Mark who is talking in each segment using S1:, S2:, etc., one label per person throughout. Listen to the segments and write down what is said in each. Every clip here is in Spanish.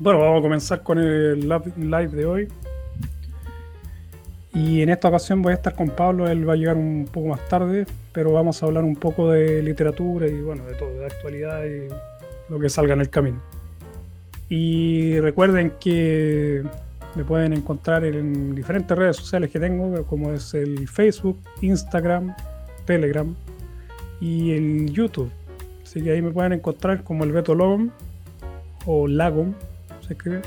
S1: Bueno, vamos a comenzar con el live de hoy. Y en esta ocasión voy a estar con Pablo, él va a llegar un poco más tarde, pero vamos a hablar un poco de literatura y bueno, de todo, de actualidad y lo que salga en el camino. Y recuerden que me pueden encontrar en diferentes redes sociales que tengo, como es el Facebook, Instagram, Telegram y el YouTube. Así que ahí me pueden encontrar como el Beto Logom o Lagom, se escribe.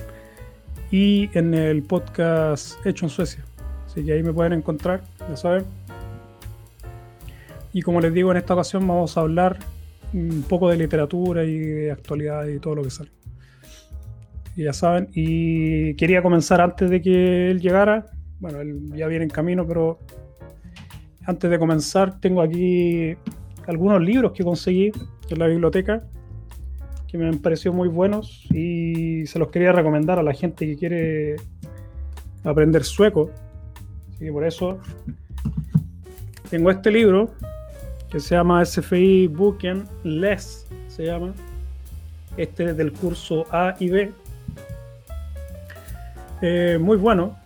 S1: Y en el podcast Hecho en Suecia. Así que ahí me pueden encontrar, ya saben. Y como les digo, en esta ocasión vamos a hablar un poco de literatura y de actualidad y todo lo que sale. Ya saben, y quería comenzar antes de que él llegara. Bueno, él ya viene en camino, pero antes de comenzar tengo aquí algunos libros que conseguí en la biblioteca que me han parecido muy buenos y se los quería recomendar a la gente que quiere aprender sueco. Así que por eso tengo este libro que se llama SFI Booken Less, se llama. Este es del curso A y B. Eh, muy bueno.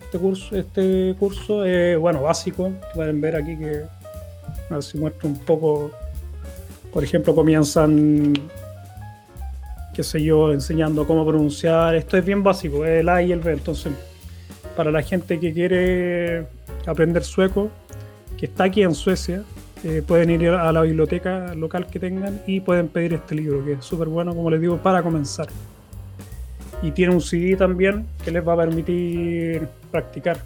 S1: Este curso, este curso es bueno, básico. Pueden ver aquí que a ver si muestro un poco por ejemplo, comienzan, qué sé yo, enseñando cómo pronunciar. Esto es bien básico, el A y el B. Entonces, para la gente que quiere aprender sueco, que está aquí en Suecia, eh, pueden ir a la biblioteca local que tengan y pueden pedir este libro, que es súper bueno, como les digo, para comenzar. Y tiene un CD también que les va a permitir practicar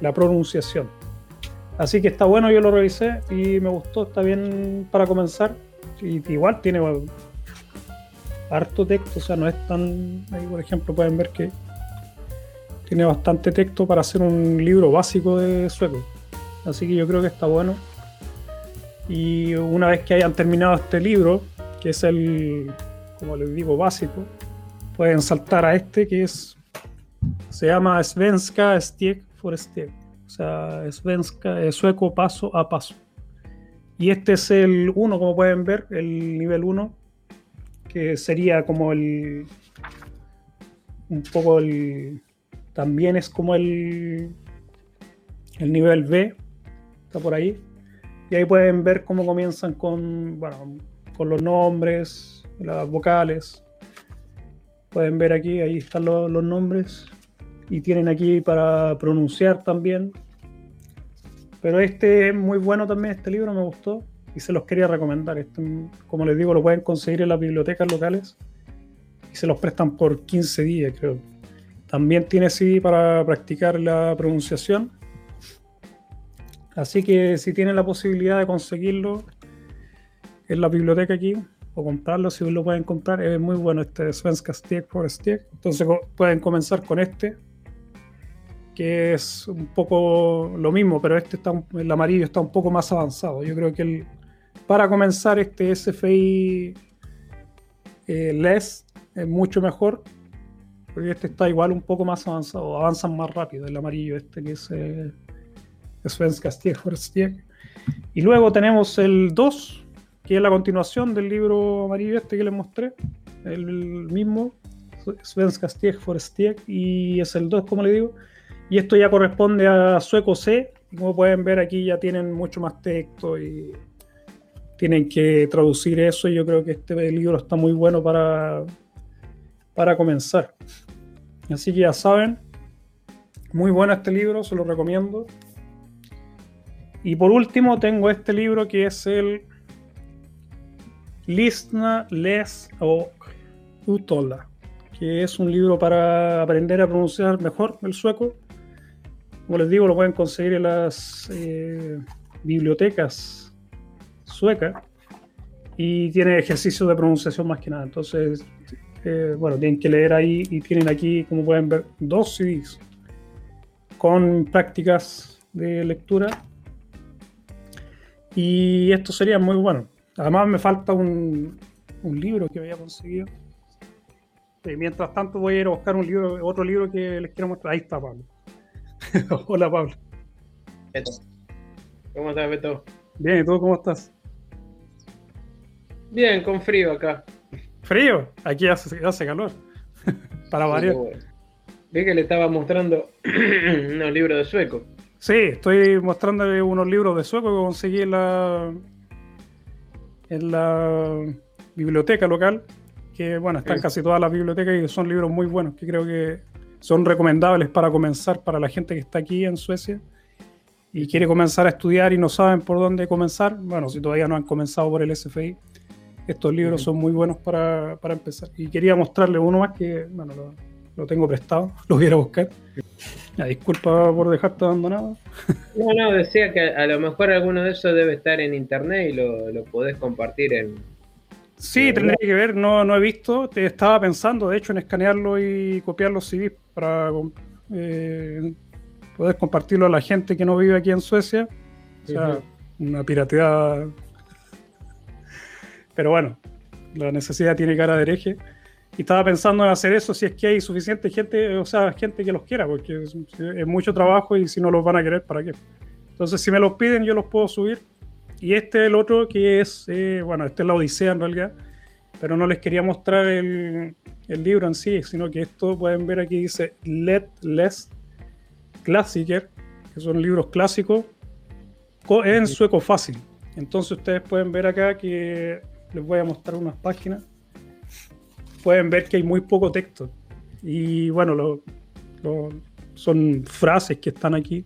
S1: la pronunciación. Así que está bueno, yo lo revisé y me gustó, está bien para comenzar. Y igual tiene harto texto, o sea, no es tan. Ahí, por ejemplo, pueden ver que tiene bastante texto para hacer un libro básico de sueco. Así que yo creo que está bueno. Y una vez que hayan terminado este libro, que es el, como les digo, básico, pueden saltar a este que es. Se llama Svenska Stieg for Stieg o sea, es sueco paso a paso. Y este es el 1, como pueden ver, el nivel 1, que sería como el. Un poco el. También es como el. El nivel B, está por ahí. Y ahí pueden ver cómo comienzan con, bueno, con los nombres, las vocales. Pueden ver aquí, ahí están los, los nombres y tienen aquí para pronunciar también. Pero este es muy bueno también, este libro me gustó y se los quería recomendar. Este, como les digo, lo pueden conseguir en las bibliotecas locales y se los prestan por 15 días, creo. También tiene CD para practicar la pronunciación. Así que si tienen la posibilidad de conseguirlo en la biblioteca aquí o comprarlo, si lo pueden comprar, es muy bueno este Svenska Stieg for Stieg. Entonces pueden comenzar con este que es un poco lo mismo, pero este está, el amarillo está un poco más avanzado. Yo creo que el, para comenzar este SFI eh, LES es mucho mejor, porque este está igual un poco más avanzado, avanzan más rápido el amarillo este que es eh, Svenska. Y luego tenemos el 2, que es la continuación del libro amarillo este que les mostré, el mismo, Svenska Stieg, y es el 2, como le digo y esto ya corresponde a sueco C. Como pueden ver aquí ya tienen mucho más texto y tienen que traducir eso. Y yo creo que este libro está muy bueno para, para comenzar. Así que ya saben, muy bueno este libro, se lo recomiendo. Y por último tengo este libro que es el Listna Les o Utola, que es un libro para aprender a pronunciar mejor el sueco como les digo, lo pueden conseguir en las eh, bibliotecas suecas y tiene ejercicios de pronunciación más que nada. Entonces, eh, bueno, tienen que leer ahí y tienen aquí, como pueden ver, dos CDs con prácticas de lectura. Y esto sería muy bueno. Además, me falta un, libro que había conseguido. mientras tanto, voy a ir a buscar un libro, otro libro que les quiero mostrar. Ahí está, Pablo. Hola, Pablo.
S2: ¿Cómo estás, Beto?
S1: Bien, ¿y tú cómo estás?
S2: Bien, con frío acá.
S1: Frío, aquí hace, hace calor. Para variar.
S2: Vi que le estaba mostrando unos libros de sueco.
S1: Sí, estoy mostrándole unos libros de sueco que conseguí en la, en la biblioteca local. Que bueno, están casi todas las bibliotecas y son libros muy buenos que creo que son recomendables para comenzar para la gente que está aquí en Suecia y quiere comenzar a estudiar y no saben por dónde comenzar. Bueno, si todavía no han comenzado por el SFI, estos libros son muy buenos para, para empezar. Y quería mostrarle uno más que, bueno, lo, tengo prestado, lo voy a buscar. disculpa por dejarte abandonado.
S2: No, no, decía que a lo mejor alguno de esos debe estar en internet y lo, lo podés compartir en.
S1: Sí, tendría que ver, no, no he visto. Te estaba pensando, de hecho, en escanearlo y copiar los CDs para eh, poder compartirlo a la gente que no vive aquí en Suecia. O sea, una pirateada pero bueno, la necesidad tiene cara de hereje. Y estaba pensando en hacer eso si es que hay suficiente gente, o sea, gente que los quiera, porque es, mucho trabajo y si no los van a querer, ¿para qué? Entonces, si me los piden, yo los puedo subir. Y este es el otro que es, eh, bueno, este es la Odisea en realidad, pero no les quería mostrar el, el libro en sí, sino que esto pueden ver aquí dice Let Less Klassiker, que son libros clásicos en sueco fácil. Entonces ustedes pueden ver acá que les voy a mostrar unas páginas, pueden ver que hay muy poco texto. Y bueno, lo, son frases que están aquí.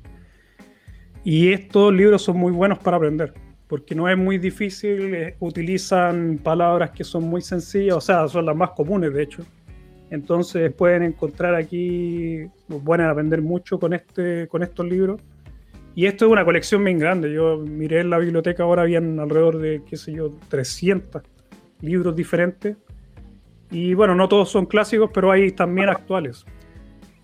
S1: Y estos libros son muy buenos para aprender, porque no es muy difícil, eh, utilizan palabras que son muy sencillas, o sea, son las más comunes de hecho. Entonces pueden encontrar aquí, pueden aprender mucho con, este, con estos libros. Y esto es una colección bien grande. Yo miré en la biblioteca ahora, habían alrededor de, qué sé yo, 300 libros diferentes. Y bueno, no todos son clásicos, pero hay también actuales.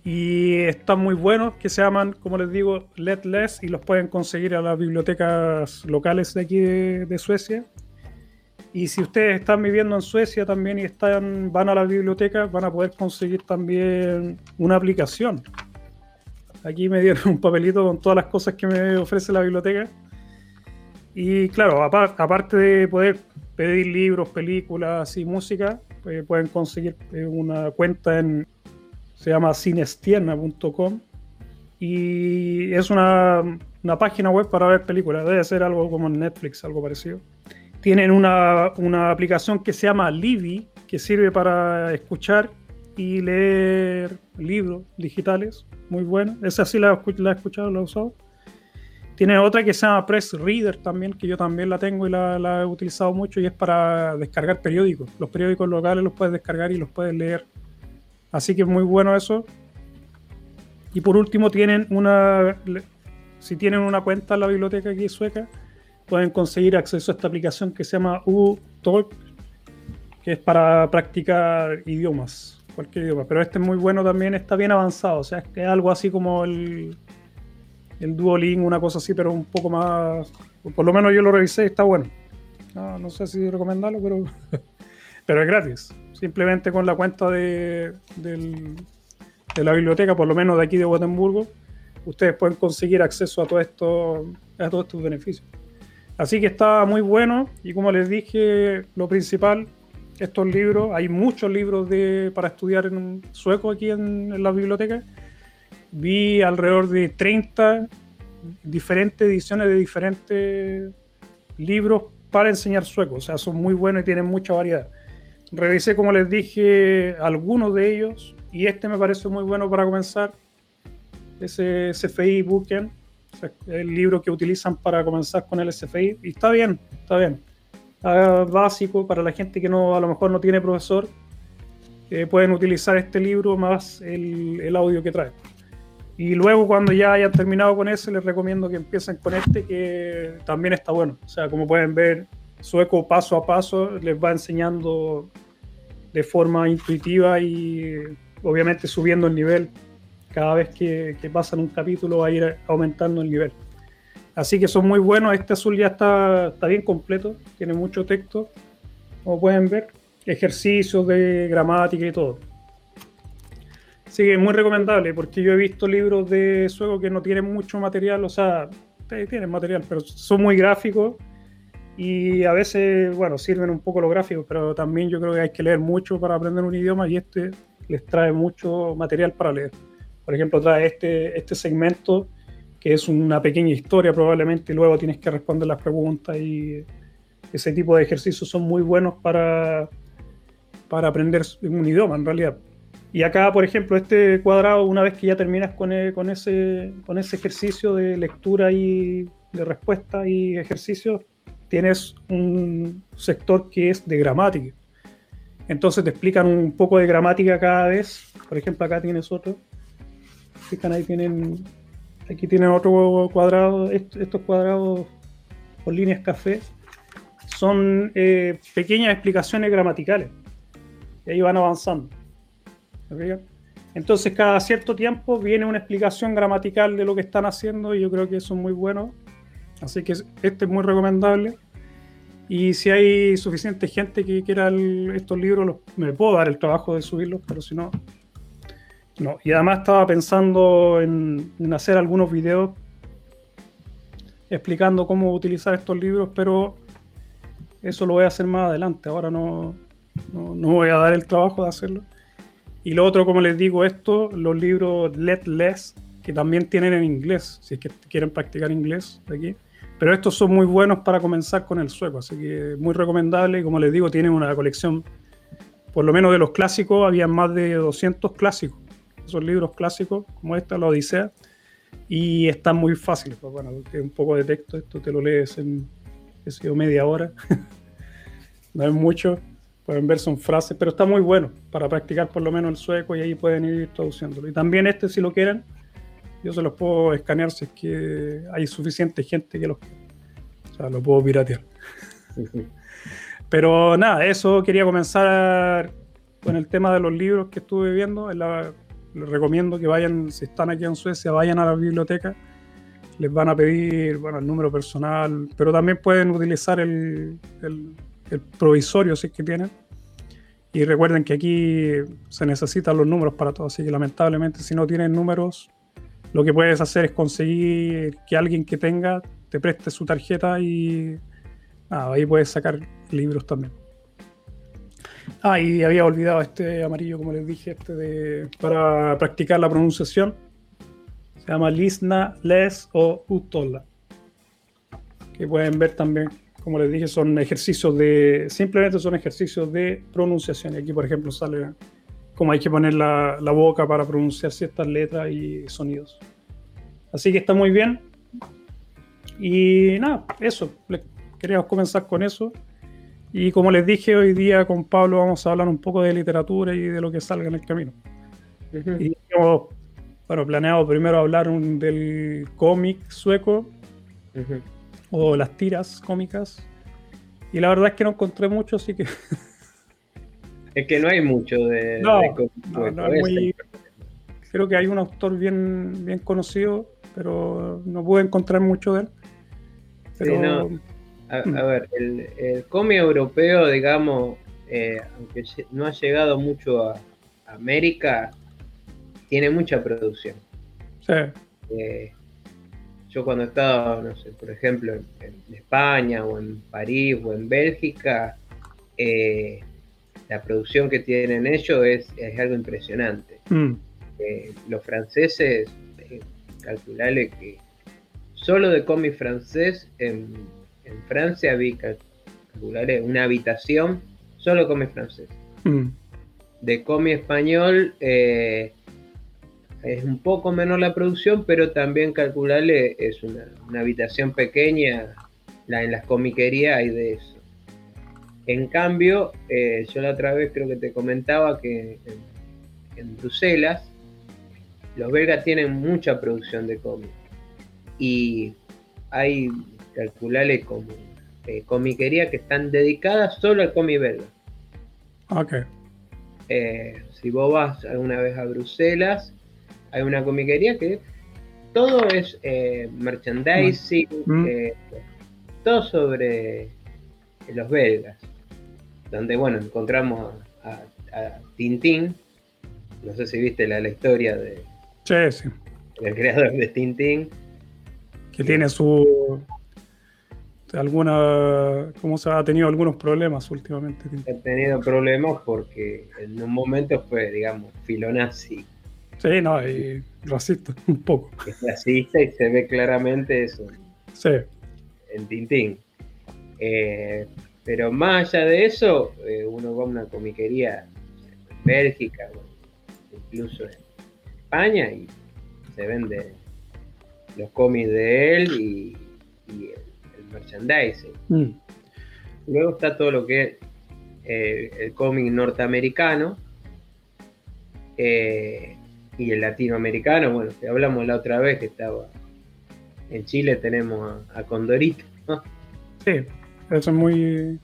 S1: Y están muy buenos, que se llaman, como les digo, Let Less, y los pueden conseguir a las bibliotecas locales de aquí de, Suecia. Y si ustedes están viviendo en Suecia también y están, van a la biblioteca, van a poder conseguir también una aplicación Aquí me dieron un papelito con todas las cosas que me ofrece la biblioteca. Y claro, aparte de poder pedir libros, películas y música, pues pueden conseguir eh, una cuenta en, se llama cinestierna.com y es una, una, página web para ver películas. Debe ser algo como Netflix, algo parecido. Tienen una, una aplicación que se llama Libby, que sirve para escuchar y leer libros digitales, muy bueno. Esa sí la, la he escuchado, la he usado. Tiene otra que se llama Press Reader también, que yo también la tengo y la, he utilizado mucho y es para descargar periódicos. Los periódicos locales los puedes descargar y los puedes leer. Así que es muy bueno eso. Y por último tienen una, si tienen una cuenta en la biblioteca aquí sueca, pueden conseguir acceso a esta aplicación que se llama U-Talk, que es para practicar idiomas cualquier idioma. Pero este es muy bueno también, está bien avanzado. O sea, es algo así como el, el Duolingo, una cosa así, pero un poco más. Por lo menos yo lo revisé y está bueno. No, sé si recomendarlo, pero, pero es gratis. Simplemente con la cuenta de, la biblioteca, por lo menos de aquí de Gotemburgo, ustedes pueden conseguir acceso a, todo esto, todos estos beneficios. Así que está muy bueno y como les dije, lo principal estos libros. Hay muchos libros para estudiar en sueco aquí en, la biblioteca. Vi alrededor de 30 diferentes ediciones de diferentes libros para enseñar sueco. O sea, son muy buenos y tienen mucha variedad. Revisé, como les dije, algunos de ellos y este me parece muy bueno para comenzar. Ese SFI Booken, el libro que utilizan para comenzar con el SFI. Y está bien, está bien básico para la gente que no a lo mejor no tiene profesor. Eh, pueden utilizar este libro más el, el, audio que trae. Y luego cuando ya hayan terminado con ese, les recomiendo que empiecen con este, que también está bueno. O sea, como pueden ver, sueco paso a paso les va enseñando de forma intuitiva y obviamente subiendo el nivel. Cada vez que, que pasan un capítulo va a ir aumentando el nivel. Así que son muy buenos. Este azul ya está, está bien completo, tiene mucho texto, como pueden ver, ejercicios de gramática y todo. Así que es muy recomendable porque yo he visto libros de sueco que no tienen mucho material, o sea, tienen material, pero son muy gráficos Y a veces, bueno, sirven un poco los gráficos, pero también yo creo que hay que leer mucho para aprender un idioma y este les trae mucho material para leer. Por ejemplo, trae este, este segmento que es una pequeña historia probablemente y luego tienes que responder las preguntas y ese tipo de ejercicios son muy buenos para, para aprender un idioma en realidad. Y acá, por ejemplo, este cuadrado, una vez que ya terminas con, e, con, ese, con ese ejercicio de lectura y de respuesta y ejercicio, tienes un sector que es de gramática. Entonces te explican un poco de gramática cada vez. Por ejemplo, acá tienes otro. Fijan, ahí tienen. Aquí tienen otro cuadrado. Estos cuadrados por líneas café son eh, pequeñas explicaciones gramaticales. Y ahí van avanzando. Entonces, cada cierto tiempo viene una explicación gramatical de lo que están haciendo y yo creo que eso es muy bueno. Así que este es muy recomendable. Y si hay suficiente gente que quiera estos libros, me puedo dar el trabajo de subirlos, pero si no, no. Y además estaba pensando en, hacer algunos videos explicando cómo utilizar estos libros, pero eso lo voy a hacer más adelante. Ahora no, no, no voy a dar el trabajo de hacerlo. Y lo otro, como les digo, esto, los libros Let Less, que también tienen en inglés, si es que quieren practicar inglés aquí pero estos son muy buenos para comenzar con el sueco, así que muy recomendable. Y como les digo, tienen una colección, por lo menos de los clásicos, había más de 200 clásicos. Esos libros clásicos, como esta, la Odisea, y están muy fáciles. Pues bueno, es un poco de texto, esto te lo lees en media hora. no es mucho, pueden ver son frases, pero está muy bueno para practicar por lo menos el sueco y ahí pueden ir traduciéndolo. Y también este, si lo quieren, yo se los puedo escanear si es que hay suficiente gente que los... O sea, lo puedo piratear. Pero nada, eso quería comenzar con el tema de los libros que estuve viendo. les recomiendo que vayan, si están aquí en Suecia, vayan a la biblioteca. Les van a pedir bueno, el número personal, pero también pueden utilizar el, el provisorio si es que tienen. Y recuerden que aquí se necesitan los números para todo, así que lamentablemente si no tienen números lo que puedes hacer es conseguir que alguien que tenga te preste su tarjeta y ahí puedes sacar libros también. Ah, y había olvidado este amarillo, como les dije, este de, para practicar la pronunciación. Se llama Lisna, Les o Utola. Que pueden ver también, como les dije, son ejercicios de. Simplemente son ejercicios de pronunciación. Y aquí, por ejemplo, sale cómo hay que poner la, boca para pronunciar ciertas letras y sonidos. Así que está muy bien. Y nada, eso. Queríamos comenzar con eso. Y como les dije, hoy día con Pablo vamos a hablar un poco de literatura y de lo que salga en el camino. Y hemos, bueno, planeado primero hablar del cómic sueco o las tiras cómicas. Y la verdad es que no encontré mucho, así que
S2: Es que no hay mucho de.
S1: No, no, muy, creo que hay un autor bien, bien conocido, pero no pude encontrar mucho de él.
S2: Pero, a, mm. ver, el, el cómic europeo, digamos, eh, aunque no ha llegado mucho a, América, tiene mucha producción.
S1: Sí.
S2: Eh, yo cuando he estado, no sé, por ejemplo, en, España o en París o en Bélgica, eh, la producción que tienen ellos es, algo impresionante. Mm. Eh, los franceses, eh, calcularle que solo de cómic francés en, Francia vi calcularle una habitación solo cómic francés. Mm. De cómic español eh, es un poco menor la producción, pero también calcularle es una, una habitación pequeña. La, en las comiquerías hay de eso. En cambio, eh, yo la otra vez creo que te comentaba que en, Bruselas los belgas tienen mucha producción de cómics y hay, calculales como eh, comiquería que están dedicadas solo al cómic belga.
S1: Ok.
S2: Eh, si vos vas alguna vez a Bruselas, hay una comiquería que todo es merchandising, mm. todo sobre los belgas donde bueno, encontramos a, Tintín. No sé si viste la, historia de,
S1: sí,
S2: del creador de Tintín.
S1: Que tiene su alguna, ¿cómo se ha tenido algunos problemas últimamente?
S2: Ha tenido problemas porque en un momento fue, digamos, filonazi.
S1: Sí, no, y racista, un poco.
S2: Es racista y se ve claramente eso.
S1: Sí.
S2: En Tintín. Eh, pero más allá de eso, eh, uno va a una comiquería en Bélgica, incluso en España, y se vende los cómics de él y, el, merchandising. Mm. Luego está todo lo que es eh, el cómic norteamericano eh, y el latinoamericano. Bueno, que hablamos la otra vez que estaba en Chile, tenemos a, Condorito.
S1: Sí, eso es muy.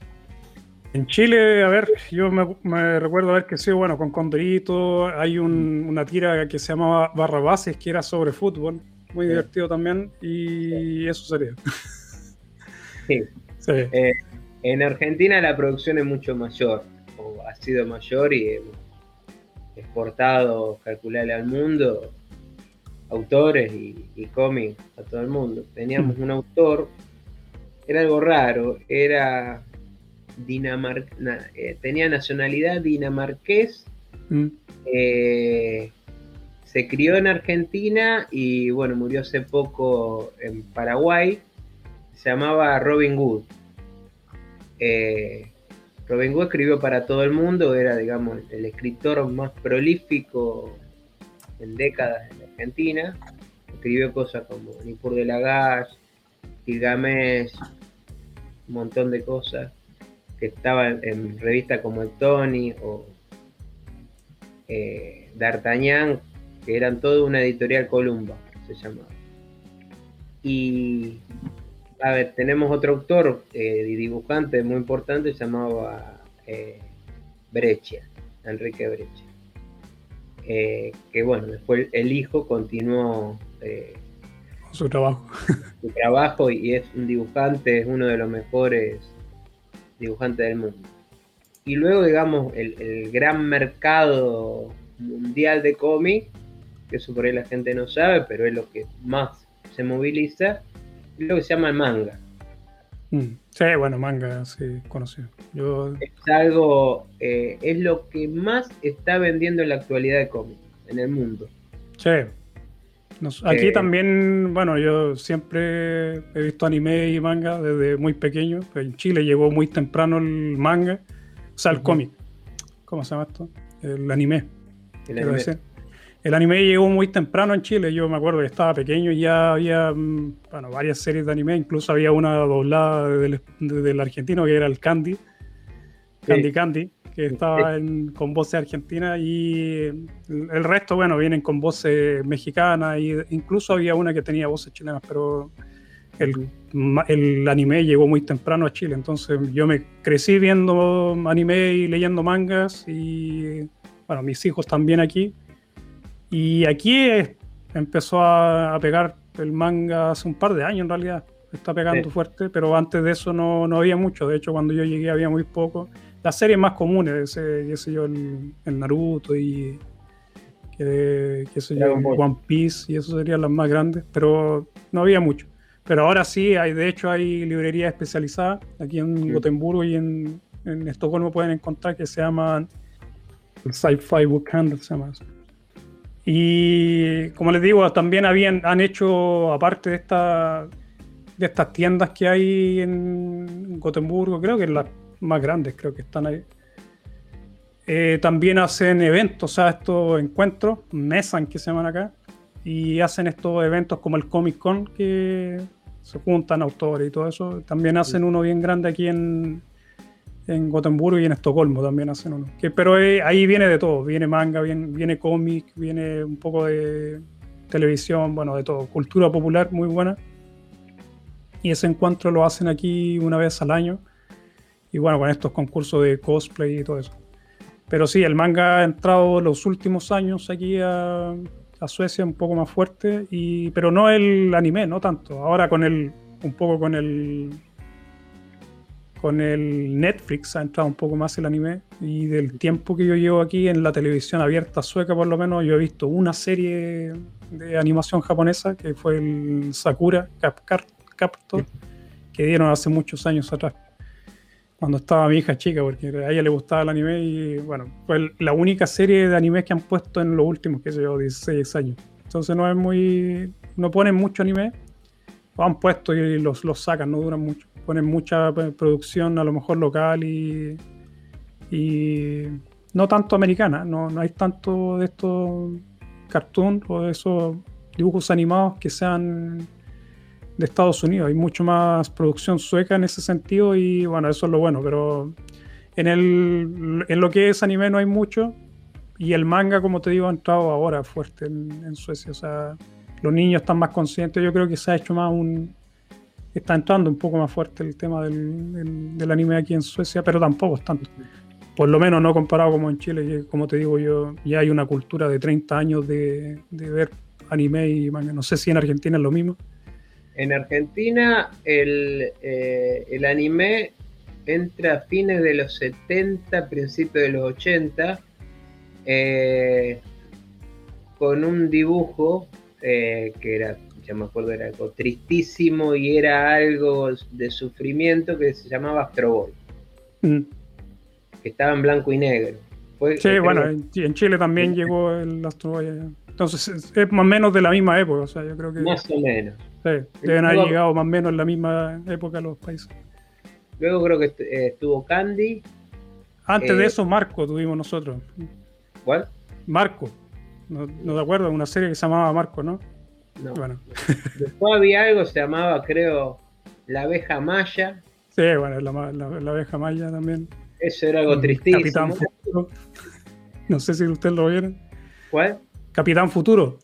S1: En Chile, a ver, yo me, recuerdo que sí, bueno, con Condorito hay una tira que se llamaba Barra Bases, que era sobre fútbol muy divertido también, y eso sería.
S2: Sí. Eh, en Argentina la producción es mucho mayor, o ha sido mayor y hemos exportado, calcularle al mundo, autores y, cómics a todo el mundo. Teníamos mm. un autor, era algo raro, era Dinamar eh, tenía nacionalidad dinamarqués. Mm. Eh, se crió en Argentina y bueno, murió hace poco en Paraguay. Se llamaba Robin Hood. Eh, Robin Hood escribió para todo el mundo, era digamos el escritor más prolífico en décadas en Argentina. Escribió cosas como Nipur de Lagash, Gilgamesh, un montón de cosas que estaban en revistas como el Tony o eh, D'Artagnan, que eran todo una editorial Columba, se llamaba. Y, a ver, tenemos otro autor eh, y dibujante muy importante, llamaba eh, Breccia, Enrique Breccia. Eh, que bueno, después el hijo continuó
S1: su trabajo.
S2: su trabajo y es un dibujante, es uno de los mejores dibujantes del mundo. Y luego, digamos, el, el gran mercado mundial de cómics que eso por ahí la gente no sabe, pero es lo que más se moviliza, es lo que se llama el manga.
S1: Mm. Sí, bueno, manga, sí, conocido. Yo...
S2: Es algo, eh, es lo que más está vendiendo en la actualidad de cómics en el mundo.
S1: Sí. Aquí eh, también, bueno, yo siempre he visto anime y manga desde muy pequeño. En Chile llegó muy temprano el manga, o sea, el cómic. ¿Cómo se llama esto? El anime. El anime. El anime llegó muy temprano en Chile, yo me acuerdo que estaba pequeño y ya había mm, bueno, varias series de anime, incluso había una doblada del, argentino que era el Candy, Candy Candy, que estaba con voces argentinas y el resto, bueno, vienen con voces mexicanas e incluso había una que tenía voces chilenas, pero el, el, anime llegó muy temprano a Chile, entonces yo me crecí viendo anime y leyendo mangas y bueno, mis hijos también aquí y aquí empezó a, pegar el manga hace un par de años en realidad. Está pegando fuerte, pero antes de eso no, había mucho. De hecho, cuando yo llegué había muy poco. Las series más comunes, qué sé yo, el, Naruto y qué sé yo, One Piece y eso serían las más grandes, pero no había mucho. Pero ahora sí, hay, de hecho hay librerías especializadas aquí en Gotemburgo y en, Estocolmo pueden encontrar que se llaman el Sci-Fi Book Handle, se llama eso. Y como les digo, también habían, han hecho, aparte de, esta, de estas tiendas que hay en Gotemburgo, creo que las más grandes, creo que están ahí. Eh, también hacen eventos, o sea, estos encuentros, mesan que se llaman acá, y hacen estos eventos como el Comic Con, que se juntan autores y todo eso. También hacen uno bien grande aquí en, en Gotemburgo y en Estocolmo también hacen uno. Que, pero eh, ahí viene de todo, viene manga, viene, viene cómic, viene un poco de televisión, bueno, de todo, cultura popular muy buena. Y ese encuentro lo hacen aquí una vez al año. Y bueno, con estos concursos de cosplay y todo eso. Pero sí, el manga ha entrado los últimos años aquí a, a Suecia un poco más fuerte, y, pero no el anime, no tanto. Ahora con el, un poco con el con el Netflix ha entrado un poco más el anime y del tiempo que yo llevo aquí en la televisión abierta sueca por lo menos yo he visto una serie de animación japonesa que fue el Sakura Cap Captor que dieron hace muchos años atrás, cuando estaba mi hija chica, porque a ella le gustaba el anime y bueno, fue la única serie de anime que han puesto en los últimos, que sé yo, 16 años. Entonces no es muy, no ponen mucho anime, lo han puesto y los, los sacan, no duran mucho. Ponen mucha producción a lo mejor local y, y no tanto americana, no, no hay tanto de estos cartoons o de esos dibujos animados que sean de Estados Unidos. Hay mucho más producción sueca en ese sentido y bueno, eso es lo bueno, pero en, el, en lo que es anime no hay mucho y el manga, como te digo, ha entrado ahora fuerte en, Suecia. O sea, los niños están más conscientes. Yo creo que se ha hecho más un... Está entrando un poco más fuerte el tema del, del anime aquí en Suecia, pero tampoco es tanto por lo menos no comparado como en Chile, como te digo yo, ya hay una cultura de 30 años de, ver anime y manga. No sé si en Argentina es lo mismo.
S2: En Argentina el, eh, el anime entra a fines de los 70, principios de los 80, eh, con un dibujo eh, que era, ya me acuerdo, era algo tristísimo y era algo de sufrimiento que se llamaba Astro Boy. Mm que estaba en blanco y negro.
S1: sí, bueno, en, Chile también llegó el Astro Boy. Entonces es más o menos de la misma época, o sea, yo creo que...
S2: Más o menos.
S1: Sí, deben haber llegado más o menos en la misma época los países.
S2: Luego creo que eh, estuvo Candy.
S1: Antes de eh, eso, Marco tuvimos nosotros.
S2: ¿Cuál?
S1: Marco. No, no te acuerdo, una serie que se llamaba Marco, ¿no?
S2: No. Bueno. Después había algo, se llamaba, creo, La abeja maya.
S1: Sí, bueno, la, la abeja maya también.
S2: Eso era algo tristísimo.
S1: Capitán Futuro. No sé si ustedes lo vieron.
S2: ¿Cuál?
S1: Capitán Futuro.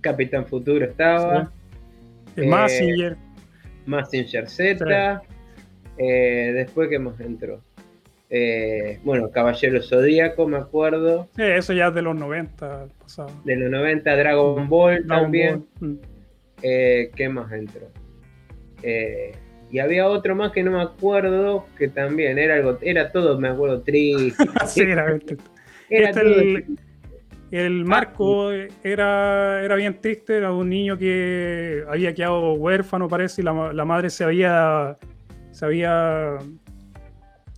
S2: Capitán Futuro estaba.
S1: Sí. Eh, Massinger.
S2: Massinger Z. Eh, después que más entró. Eh, bueno, Caballero Zodíaco, me acuerdo.
S1: Sí, eso ya es de los 90 pasado.
S2: De los 90, Dragon Ball también. Mm. ¿Qué más entró? Eh, y había otro más que no me acuerdo, que también era algo, era todo, me acuerdo, triste.
S1: sí, era, este, el, Marco era, era bien triste, era un niño que había quedado huérfano, parece, y la, madre se había, se había,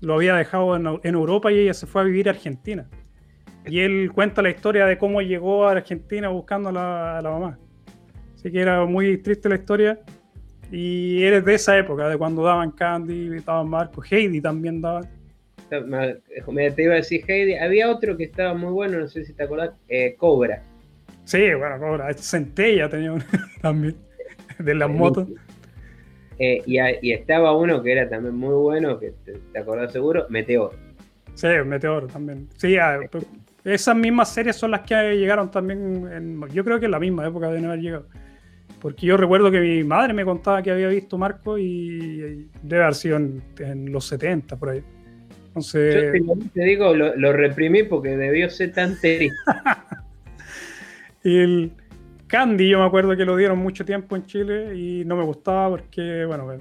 S1: lo había dejado en, Europa y ella se fue a vivir a Argentina. Y él cuenta la historia de cómo llegó a Argentina buscando a la mamá. Así que era muy triste la historia. Y eres de esa época, de cuando daban Candy, daban Marco, Heidi también daban.
S2: Me, te iba a decir Heidi. Había otro que estaba muy bueno, no sé si te acordás, eh, Cobra.
S1: Sí, bueno, Cobra. Centella tenía uno también, de las motos.
S2: Eh, y, estaba uno que era también muy bueno, que te, acordás seguro, Meteor.
S1: Sí, Meteor también. Sí, esas mismas series son las que llegaron también, en, yo creo que en la misma época de no haber llegado. Porque yo recuerdo que mi madre me contaba que había visto Marco y, debe haber sido en, los 70 por ahí.
S2: Yo te, digo, lo, reprimí porque debió ser tan triste.
S1: y el Candy, yo me acuerdo que lo dieron mucho tiempo en Chile y no me gustaba porque, bueno,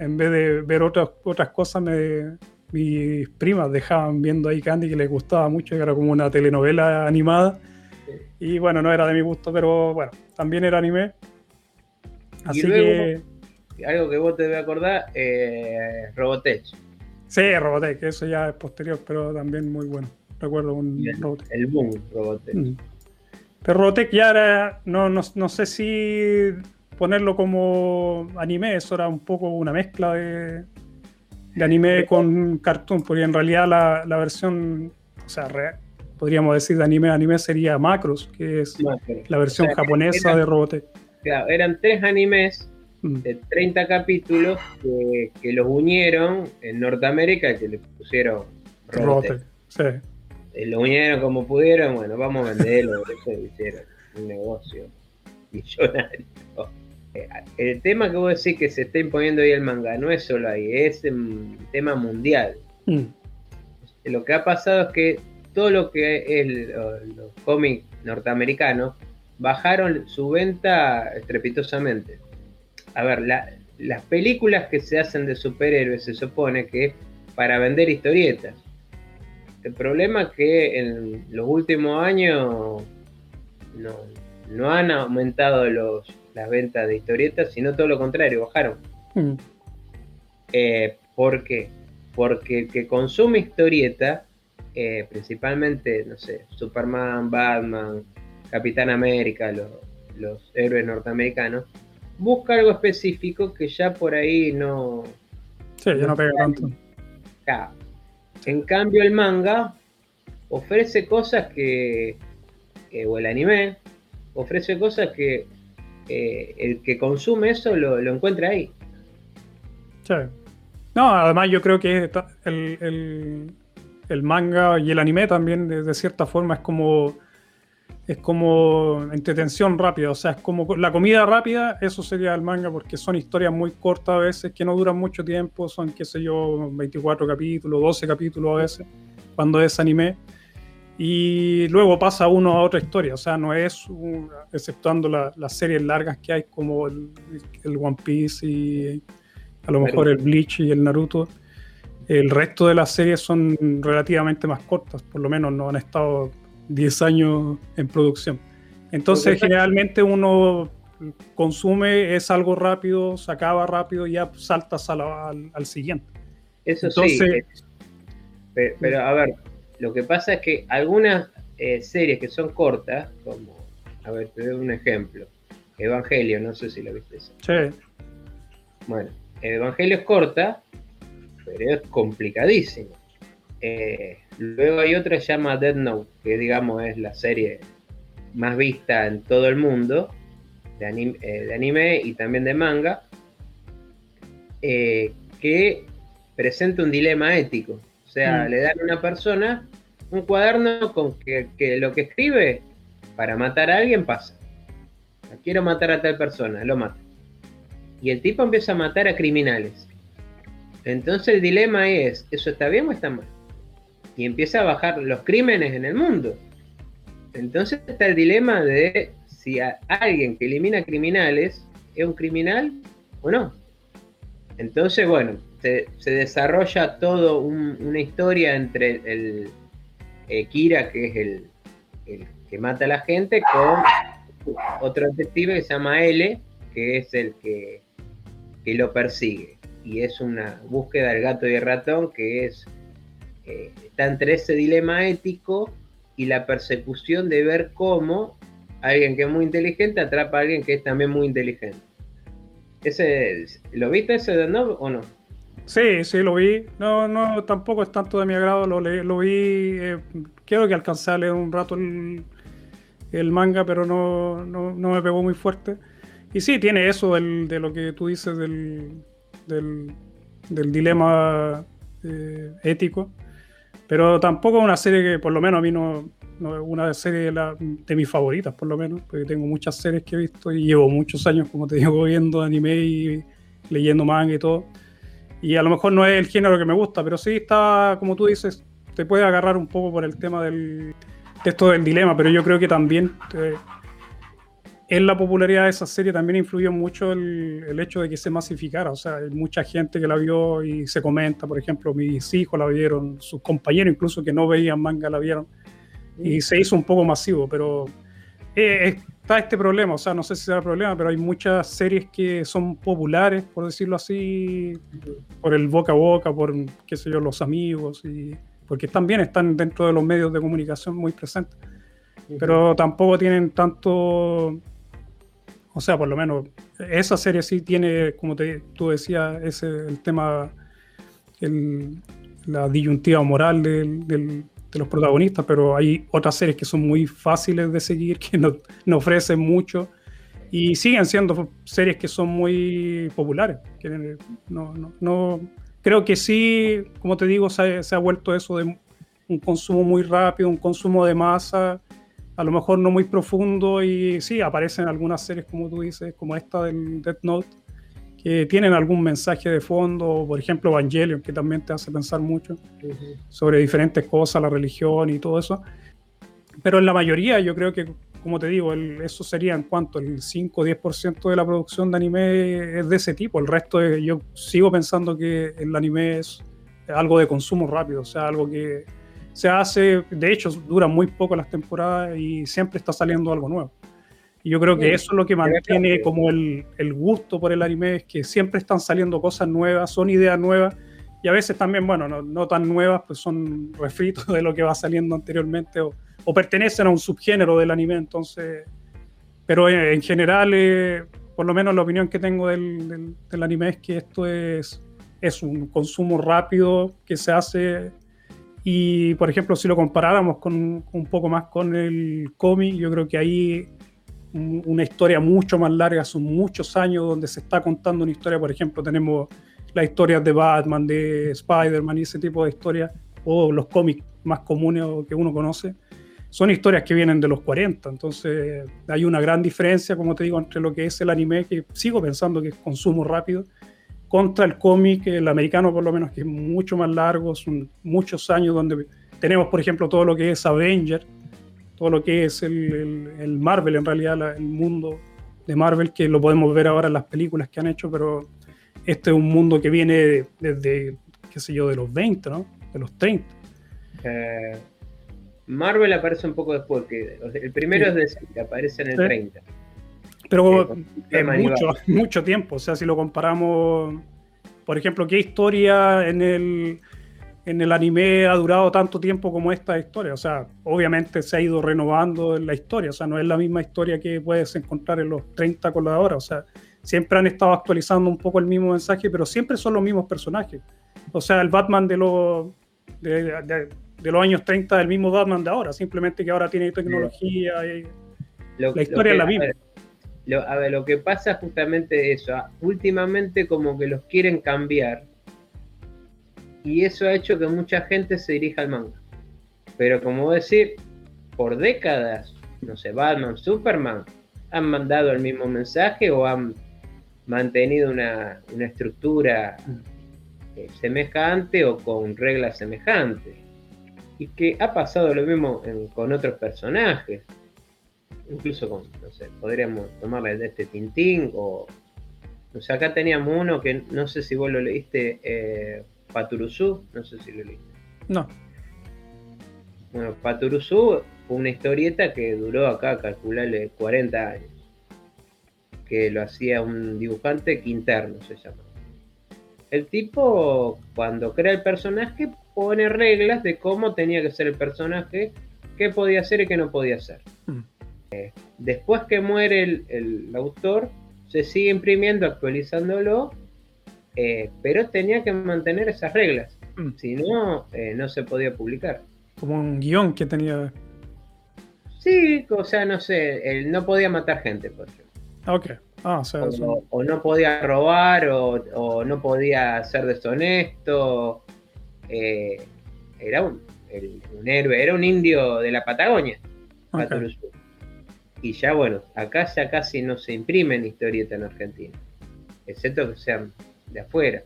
S1: en vez de ver otras, otras cosas, me, mis primas dejaban viendo ahí Candy que les gustaba mucho, que era como una telenovela animada. Y bueno, no era de mi gusto, pero bueno, también era anime.
S2: Así que. Algo que vos te debes acordar, eh, Robotech.
S1: Sí, Robotech, eso ya es posterior, pero también muy bueno. Recuerdo un
S2: el, Robotech. El boom, Robotech. Mm.
S1: Pero Robotech ya era. No, no, no, sé si ponerlo como anime, eso era un poco una mezcla de, de anime con cartoon, porque en realidad la, la versión, o sea, podríamos decir de anime anime sería Macros, que es la versión japonesa de Robotech
S2: eran tres animes. De 30 capítulos que, los unieron en Norteamérica que le pusieron Robotech. Sí. Eh, lo unieron como pudieron, bueno, vamos a venderlo, eso hicieron un negocio millonario. Eh, el tema que vos decís que se está imponiendo ahí el manga no es solo ahí, es un tema mundial. Mm. Lo que ha pasado es que todo lo que es los cómics norteamericanos bajaron su venta estrepitosamente. A ver, las películas que se hacen de superhéroes se supone que para vender historietas. El problema es que en los últimos años no, han aumentado los, las ventas de historietas, sino todo lo contrario, bajaron. Mm. Eh, ¿Por qué? Porque el que consume historieta, eh, principalmente, no sé, Superman, Batman, Capitán América, los héroes norteamericanos, busca algo específico que ya por ahí no.
S1: Sí, ya no pega tanto.
S2: En cambio, el manga ofrece cosas que. o el anime ofrece cosas que eh, el que consume eso lo, encuentra ahí.
S1: Sí. No, además yo creo que el, el, manga y el anime también de cierta forma es como es como entretención rápida, o sea, es como la comida rápida, eso sería el manga, porque son historias muy cortas a veces, que no duran mucho tiempo, son, qué sé yo, 24 capítulos, 12 capítulos a veces, cuando es anime, y luego pasa uno a otra historia, o sea, no es, exceptuando las series largas que hay, como el, el, One Piece y a lo mejor el Bleach y el Naruto, el resto de las series son relativamente más cortas, por lo menos no han estado 10 años en producción. Entonces, generalmente uno consume, es algo rápido, se acaba rápido y ya saltas al, siguiente.
S2: Eso sí. Pero, a ver, lo que pasa es que algunas eh, series que son cortas, como, a ver, te doy un ejemplo. Evangelio, no sé si lo viste eso.
S1: Sí.
S2: Bueno, Evangelio es corta, pero es complicadísimo. Eh, luego hay otra que se llama Dead Note, que digamos es la serie más vista en todo el mundo de anime, eh, y también de manga, eh, que presenta un dilema ético. O sea, mm. le dan a una persona un cuaderno con que, lo que escribe para matar a alguien pasa. Quiero matar a tal persona, lo mata. Y el tipo empieza a matar a criminales. Entonces el dilema es, ¿eso está bien o está mal? Y empieza a bajar los crímenes en el mundo. Entonces está el dilema de si alguien que elimina criminales es un criminal o no. Entonces, bueno, se, desarrolla todo una historia entre el, eh, Kira, que es el, que mata a la gente, con otro detective que se llama L, que es el que, que lo persigue. Y es una búsqueda del gato y el ratón que es eh, está entre ese dilema ético y la persecución de ver cómo alguien que es muy inteligente atrapa a alguien que es también muy inteligente. Ese, ¿Lo viste ese de no o no?
S1: Sí, sí, lo vi. No, no, tampoco es tanto de mi agrado. Lo, lo vi. Eh, quiero que alcancé a leer un rato el, manga, pero no, no, me pegó muy fuerte. Y sí, tiene eso de lo que tú dices del, del, dilema eh, ético. Pero tampoco una serie que, por lo menos, a mí no, no es una serie de, de, mis favoritas, por lo menos, porque tengo muchas series que he visto y llevo muchos años, como te digo, viendo anime y leyendo manga y todo. Y a lo mejor no es el género que me gusta, pero sí está, como tú dices, te puede agarrar un poco por el tema del, de esto del dilema, pero yo creo que también en la popularidad de esa serie también influyó mucho el, hecho de que se masificara. O sea, hay mucha gente que la vio y se comenta, por ejemplo, mis hijos la vieron, sus compañeros incluso que no veían manga la vieron. Y se hizo un poco masivo, pero eh, está este problema. O sea, no sé si será el problema, pero hay muchas series que son populares, por decirlo así, por el boca a boca, por, qué sé yo, los amigos, y porque también están dentro de los medios de comunicación muy presentes. Pero tampoco tienen tanto o sea, por lo menos esa serie sí tiene, como te, tú decías, ese, el tema, la disyuntiva moral de los protagonistas, pero hay otras series que son muy fáciles de seguir, que no, ofrecen mucho y siguen siendo series que son muy populares. Que no, creo que sí, como te digo, se ha vuelto eso de un consumo muy rápido, un consumo de masa a lo mejor no muy profundo y sí, aparecen algunas series como tú dices, como esta del Death Note, que tienen algún mensaje de fondo, por ejemplo Evangelion, que también te hace pensar mucho sobre diferentes cosas, la religión y todo eso. Pero en la mayoría yo creo que, como te digo, eso sería en cuanto el 5 o 10% de la producción de anime es de ese tipo. El resto yo sigo pensando que el anime es algo de consumo rápido, o sea, algo que se hace, de hecho, duran muy poco las temporadas y siempre está saliendo algo nuevo. Y yo creo que eso es lo que mantiene como el, el, gusto por el anime, es que siempre están saliendo cosas nuevas, son ideas nuevas, y a veces también, bueno, no, no tan nuevas, pues son refritos de lo que va saliendo anteriormente, o, o pertenecen a un subgénero del anime, entonces... Pero en, general, eh, por lo menos la opinión que tengo del, del, del anime es que esto es, es un consumo rápido que se hace y, por ejemplo, si lo comparáramos con un poco más con el cómic, yo creo que ahí una historia mucho más larga, son muchos años donde se está contando una historia, por ejemplo, tenemos las historias de Batman, de Spider-Man y ese tipo de historias, o los cómics más comunes que uno conoce, son historias que vienen de los 40, entonces hay una gran diferencia, como te digo, entre lo que es el anime, que sigo pensando que es consumo rápido, contra el cómic, el americano por lo menos, que es mucho más largo, son muchos años donde tenemos, por ejemplo, todo lo que es Avenger, todo lo que es el, el, Marvel, en realidad, el mundo de Marvel, que lo podemos ver ahora en las películas que han hecho, pero este es un mundo que viene desde, qué sé yo, de los 20, ¿no? De los 30.
S2: Eh, Marvel aparece un poco después, que el primero es de que aparece en el 30.
S1: Pero es mucho, mucho tiempo, o sea, si lo comparamos, por ejemplo, ¿qué historia en el, en el anime ha durado tanto tiempo como esta historia. O sea, obviamente se ha ido renovando la historia. O sea, no es la misma historia que puedes encontrar en los 30 con la de ahora. O sea, siempre han estado actualizando un poco el mismo mensaje, pero siempre son los mismos personajes. O sea, el Batman de los, de, los años 30 es el mismo Batman de ahora, simplemente que ahora tiene tecnología y la historia es la misma.
S2: Ver, lo, que pasa justamente eso. Ah, últimamente como que los quieren cambiar y eso ha hecho que mucha gente se dirija al manga. Pero como decir, por décadas, no sé, Batman, Superman, han mandado el mismo mensaje o han mantenido una, estructura eh, semejante o con reglas semejantes. Y que ha pasado lo mismo con otros personajes. Incluso con, no sé, podríamos tomarle de este Tintín o... O sea, acá teníamos uno que no sé si vos lo leíste, eh, Paturuzú, no sé si lo leíste.
S1: No.
S2: Bueno, Paturuzú fue una historieta que duró acá, calcularle 40 años. Que lo hacía un dibujante Quinterno, se llama. El tipo, cuando crea el personaje, pone reglas de cómo tenía que ser el personaje, qué podía hacer y qué no podía hacer. Mm. Después que muere el, el autor, se sigue imprimiendo, actualizándolo eh, pero tenía que mantener esas reglas. Mm. Si no, eh, no se podía publicar.
S1: Como un guion que tenía.
S2: Sí, o sea, no sé, él no podía matar gente, por ejemplo.
S1: Ok. Ah,
S2: o, no podía robar, o, no podía ser deshonesto. Eh, era un, héroe, era un indio de la Patagonia, Y ya bueno, acá ya casi no se imprimen historietas en Argentina, excepto que sean de afuera.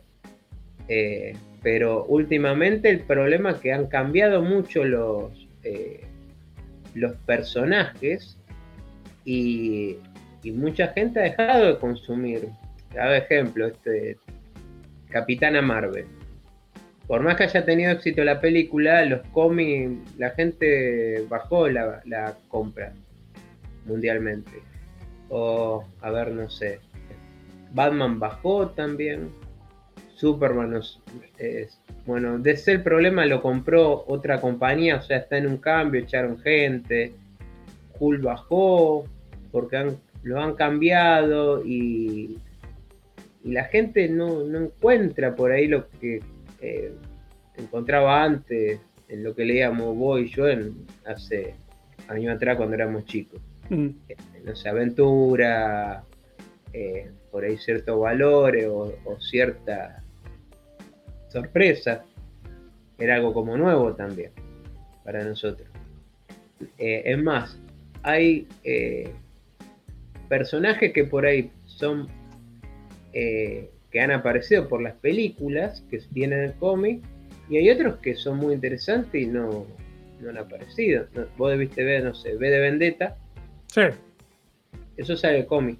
S2: Eh, pero últimamente el problema es que han cambiado mucho los, eh, los personajes y, mucha gente ha dejado de consumir. Cada ejemplo, este Capitana Marvel. Por más que haya tenido éxito la película, los cómics, la gente bajó la, la compra mundialmente. O, a ver, no sé, Batman bajó también. Superman, bueno, de ese el problema lo compró otra compañía, o sea, está en un cambio, echaron gente. Hulk bajó porque lo han cambiado y, y la gente no, encuentra por ahí lo que eh, encontraba antes, en lo que leíamos vos y yo en, hace años atrás cuando éramos chicos. Mm. No sé, aventura, eh, por ahí ciertos valores o, cierta sorpresa, era algo como nuevo también para nosotros. Eh, es más, hay eh, personajes que por ahí son que han aparecido por las películas que vienen el cómic y hay otros que son muy interesantes y no, no han aparecido. vos debiste ver, no sé, V de Vendetta.
S1: Sí.
S2: Eso sale el cómic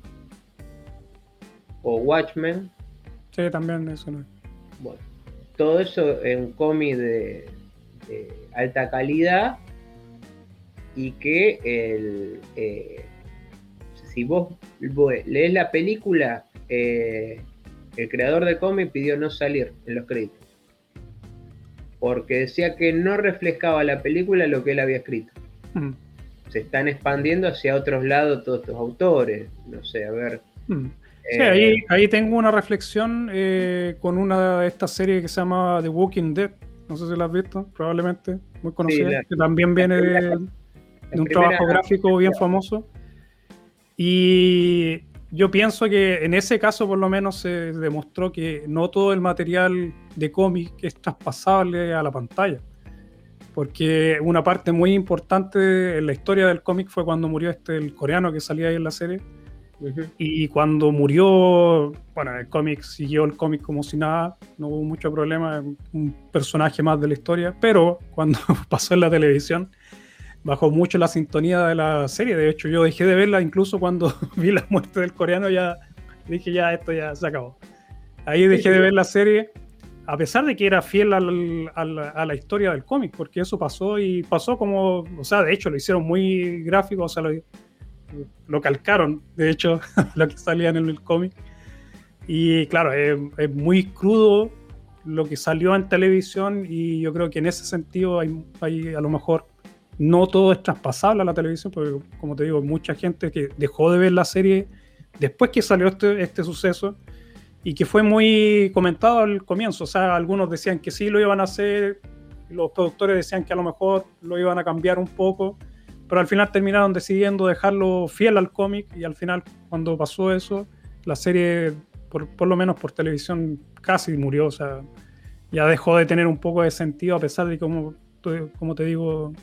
S2: o Watchmen.
S1: Sí, también eso no.
S2: Bueno, todo eso en un cómic de, alta calidad y que el, eh, si vos, lees la película, eh, el creador de cómic pidió no salir en los créditos. Porque decía que no reflejaba la película lo que él había escrito. Mm. Se están expandiendo hacia otros lados todos estos autores. No sé, a ver.
S1: Mm. Sí, ahí, eh, ahí, tengo una reflexión eh, con una de estas series que se llama The Walking Dead. No sé si la has visto, probablemente, muy conocida, que también viene de, un trabajo gráfico bien famoso. Y yo pienso que en ese caso por lo menos se demostró que no todo el material de cómic es traspasable a la pantalla. Porque una parte muy importante en la historia del cómic fue cuando murió este el coreano que salía ahí en la serie. Y cuando murió, bueno, el cómic siguió el cómic como si nada, no hubo mucho problema, un personaje más de la historia, pero cuando pasó en la televisión, bajó mucho la sintonía de la serie. De hecho, yo dejé de verla incluso cuando vi la muerte del coreano, ya dije, ya, esto ya se acabó. Ahí dejé de ver la serie, a pesar de que era fiel a la historia del cómic, porque eso pasó y pasó como, o sea, de hecho lo hicieron muy gráfico, o sea, lo, calcaron, de hecho, lo que salía en el cómic. Y claro, es, muy crudo lo que salió en televisión y yo creo que en ese sentido hay, hay a lo mejor no todo es traspasable a la televisión, porque como te digo, mucha gente que dejó de ver la serie después que salió este, este suceso y que fue muy comentado al comienzo. O sea, algunos decían que sí lo iban a hacer, los productores decían que a lo mejor lo iban a cambiar un poco, pero al final terminaron decidiendo dejarlo fiel al cómic y al final cuando pasó eso, la serie, por, por lo menos por televisión, casi murió. O sea, ya dejó de tener un poco de sentido a pesar de como, como te digo,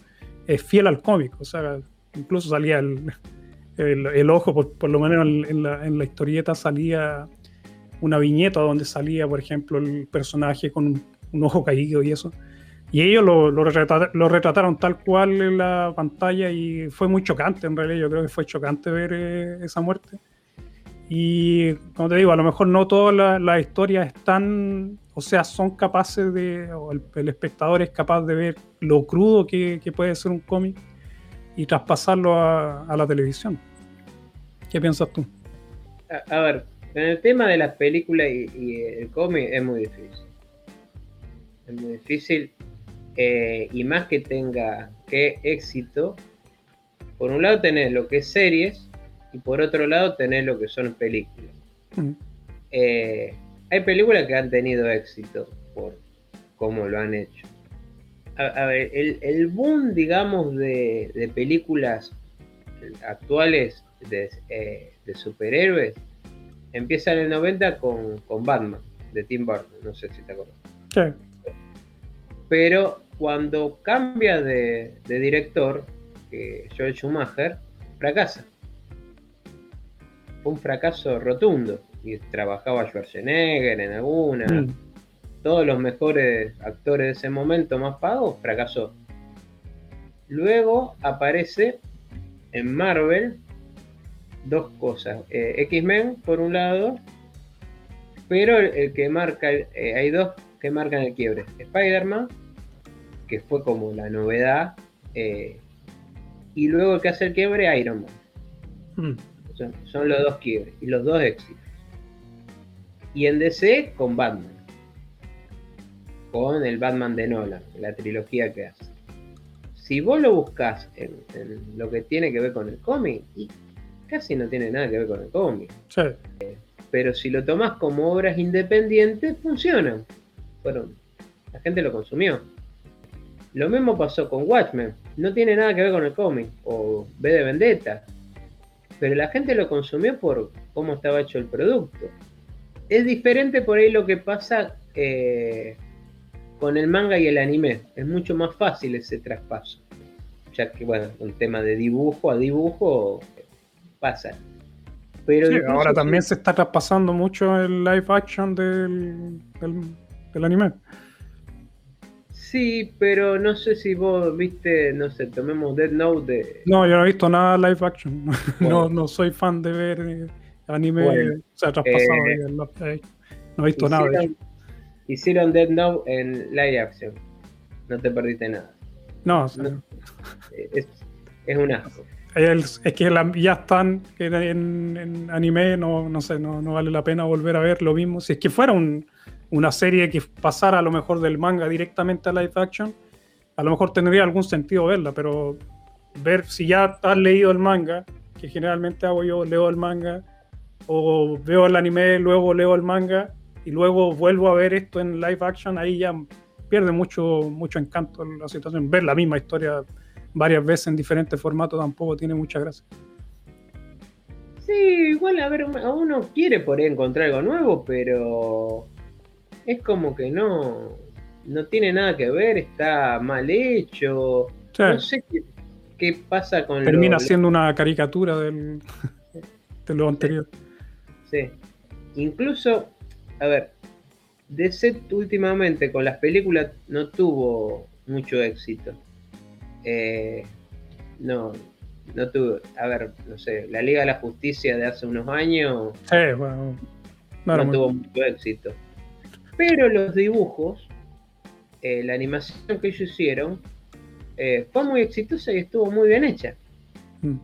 S1: es fiel al cómic, o sea, incluso salía el, el, ojo, por, lo menos en la, en la, historieta salía una viñeta donde salía, por ejemplo, el personaje con un, ojo caído y eso. Y ellos lo, retrataron, tal cual en la pantalla y fue muy chocante, en realidad yo creo que fue chocante ver eh, esa muerte. Y como te digo, a lo mejor no todas las la historias están, o sea, son capaces de, o el, espectador es capaz de ver lo crudo que, puede ser un cómic y traspasarlo a, la televisión. ¿Qué piensas tú?
S2: A, ver, en el tema de las películas y, el cómic es muy difícil. Es muy difícil eh, y más que tenga que éxito, por un lado tenés lo que es series y por otro lado tenés lo que son películas. Mm. Eh, hay películas que han tenido éxito por cómo lo han hecho. A, ver, el, boom, digamos, de, películas actuales eh, de, superhéroes empieza en el 90 con, Batman, de Tim Burton, no sé si te acuerdas. Sí. Pero cuando cambia de, director, que Joel Schumacher, fracasa un fracaso rotundo. Y trabajaba Schwarzenegger en alguna. Mm. Todos los mejores actores de ese momento más pagos, fracasó. Luego aparece en Marvel dos cosas. Eh, X-Men, por un lado, pero el, que marca, eh, hay dos que marcan el quiebre. Spider-Man, que fue como la novedad, eh, y luego el que hace el quiebre, Iron Man. Mm. Son, los dos quiebres y los dos éxitos. Y en DC con Batman. Con el Batman de Nolan, la trilogía que hace. Si vos lo buscas en, lo que tiene que ver con el cómic, y casi no tiene nada que ver con el cómic. pero si lo tomás como obras independientes, funcionan. Fueron, la gente lo consumió. Lo mismo pasó con Watchmen. No tiene nada que ver con el cómic. O B de Vendetta pero la gente lo consumió por cómo estaba hecho el producto. Es diferente por ahí lo que pasa eh, con el manga y el anime. Es mucho más fácil ese traspaso. Ya que, bueno, un tema de dibujo a dibujo pasa.
S1: Pero ahora también se está traspasando mucho el live action del, del anime.
S2: Sí, pero no sé si vos viste, no sé, tomemos Dead Note de...
S1: No, yo no he visto nada live action. no, no soy fan de ver eh, anime, o sea, traspasado. Eh, no he visto nada de
S2: Hicieron Dead Note en live action. No te perdiste nada.
S1: No,
S2: es, un asco.
S1: Es, que ya están en, anime, no, no sé, no, vale la pena volver a ver lo mismo. Si es que fuera una serie que pasara a lo mejor del manga directamente a live action, a lo mejor tendría algún sentido verla, pero ver si ya has leído el manga, que generalmente hago yo, leo el manga, o veo el anime, luego leo el manga, y luego vuelvo a ver esto en live action, ahí ya pierde mucho, mucho encanto la situación. Ver la misma historia varias veces en diferentes formatos tampoco tiene mucha gracia.
S2: Sí, igual a ver, uno quiere por ahí encontrar algo nuevo, pero es como que no, no tiene nada que ver, está mal hecho. No sé qué, pasa con
S1: Termina siendo una caricatura del, de lo anterior.
S2: Sí. Incluso, a ver, DC últimamente con las películas no tuvo mucho éxito. Eh, no, no tuvo, a ver, no sé, la Liga de la Justicia de hace unos años no, tuvo mucho éxito. Pero los dibujos, eh, la animación que ellos hicieron, eh, fue muy exitosa y estuvo muy bien hecha. Mm.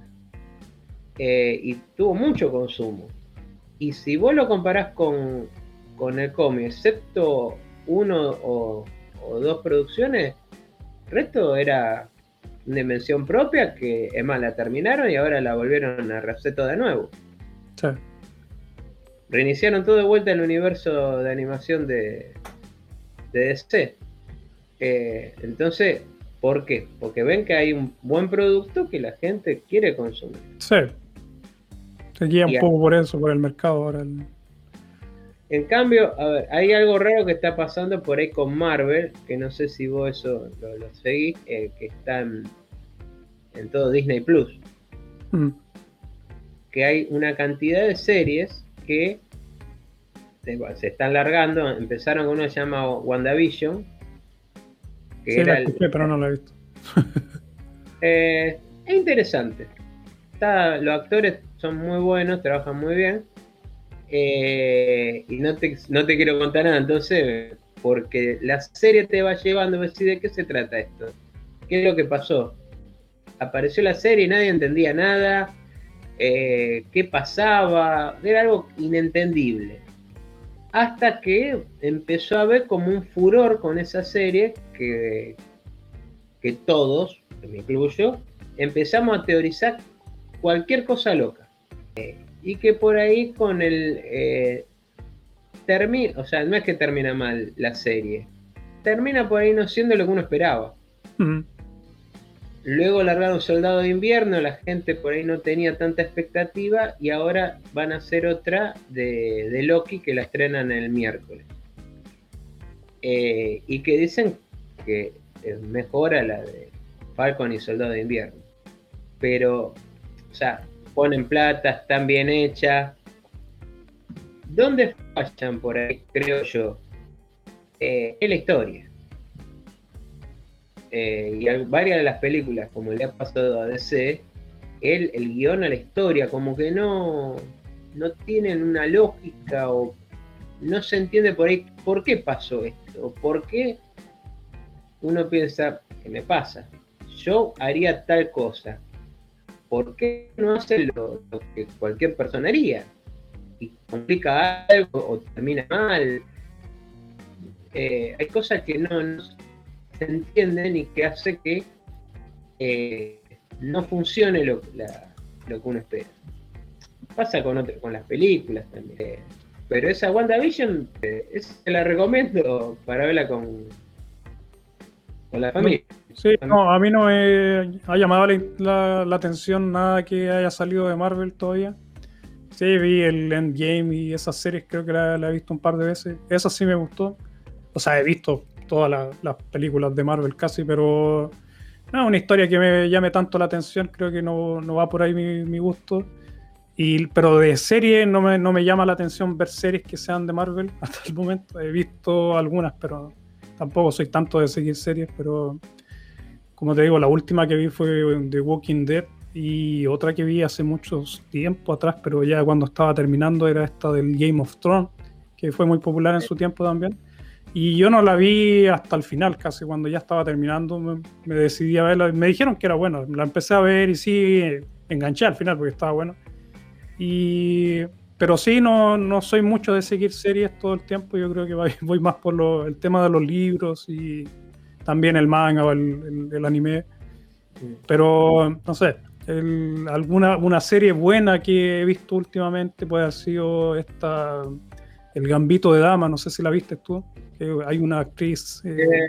S2: y tuvo mucho consumo. Y si vos lo comparás con, con el cómic, excepto uno o, dos producciones, el resto era una dimensión propia que, es más, la terminaron y ahora la volvieron a reseto de nuevo. Sí. Reiniciaron todo de vuelta el universo de animación de, de DC. Eh, entonces, ¿por qué? Porque ven que hay un buen producto que la gente quiere consumir.
S1: Sí. Se guía un poco por eso, por el mercado ahora.
S2: En cambio, a ver, hay algo raro que está pasando por ahí con Marvel, que no sé si vos eso lo, seguís, eh, que está en, todo Disney Plus. Mm. Que hay una cantidad de series que se, están largando. Empezaron con uno que se llama WandaVision.
S1: Que sí, la escuché, pero no la he visto.
S2: Eh, es interesante. los actores son muy buenos, trabajan muy bien. Eh, y no te, no te quiero contar nada, entonces, porque la serie te va llevando a decir de qué se trata esto. ¿Qué es lo que pasó? Apareció la serie y nadie entendía nada. Eh, qué pasaba, era algo inentendible. Hasta que empezó a haber como un furor con esa serie que, que todos, me incluyo, empezamos a teorizar cualquier cosa loca. Eh, y que por ahí con el... Eh, termina, o sea, no es que termina mal la serie, termina por ahí no siendo lo que uno esperaba. Luego largaron Soldado de Invierno, la gente por ahí no tenía tanta expectativa y ahora van a hacer otra de, Loki que la estrenan el miércoles. Eh, y que dicen que mejora la de Falcon y Soldado de Invierno. Pero, o sea, ponen plata, están bien hechas. ¿Dónde fallan por ahí, creo yo? Eh, la historia. Eh, y varias de las películas, como le ha pasado a DC, el, el guion a la historia, como que no, no tienen una lógica o no se entiende por ahí por qué pasó esto, por qué uno piensa, ¿qué me pasa? Yo haría tal cosa, ¿por qué no hace lo, que cualquier persona haría? Y complica algo o termina mal. Eh, hay cosas que no, se entienden y que hace que eh, no funcione lo, que uno espera. Pasa con, con las películas también. pero esa WandaVision, eh, se la recomiendo para verla con, con la familia.
S1: Sí, no, a mí no me ha llamado la, atención nada que haya salido de Marvel todavía. Sí, vi el Endgame y esas series, creo que la, he visto un par de veces. Esa sí me gustó. O sea, he visto todas las películas de Marvel casi, pero no, una historia que me llame tanto la atención, creo que no, va por ahí mi, gusto. Y, pero de serie no me, no me llama la atención ver series que sean de Marvel hasta el momento. He visto algunas, pero tampoco soy tanto de seguir series, pero como te digo, la última que vi fue The Walking Dead y otra que vi hace mucho tiempo atrás, pero ya cuando estaba terminando era esta del Game of Thrones, que fue muy popular en su tiempo también. Y yo no la vi hasta el final, casi cuando ya estaba terminando, me, decidí a verla. Me dijeron que era bueno, la empecé a ver y sí, enganché al final porque estaba bueno. Y, pero sí, no, no soy mucho de seguir series todo el tiempo. Yo creo que voy, más por el tema de los libros y también el manga o el, anime. Pero, no sé, alguna una serie buena que he visto últimamente puede haber sido esta El Gambito de Dama, no sé si la viste tú. Que hay una actriz eh,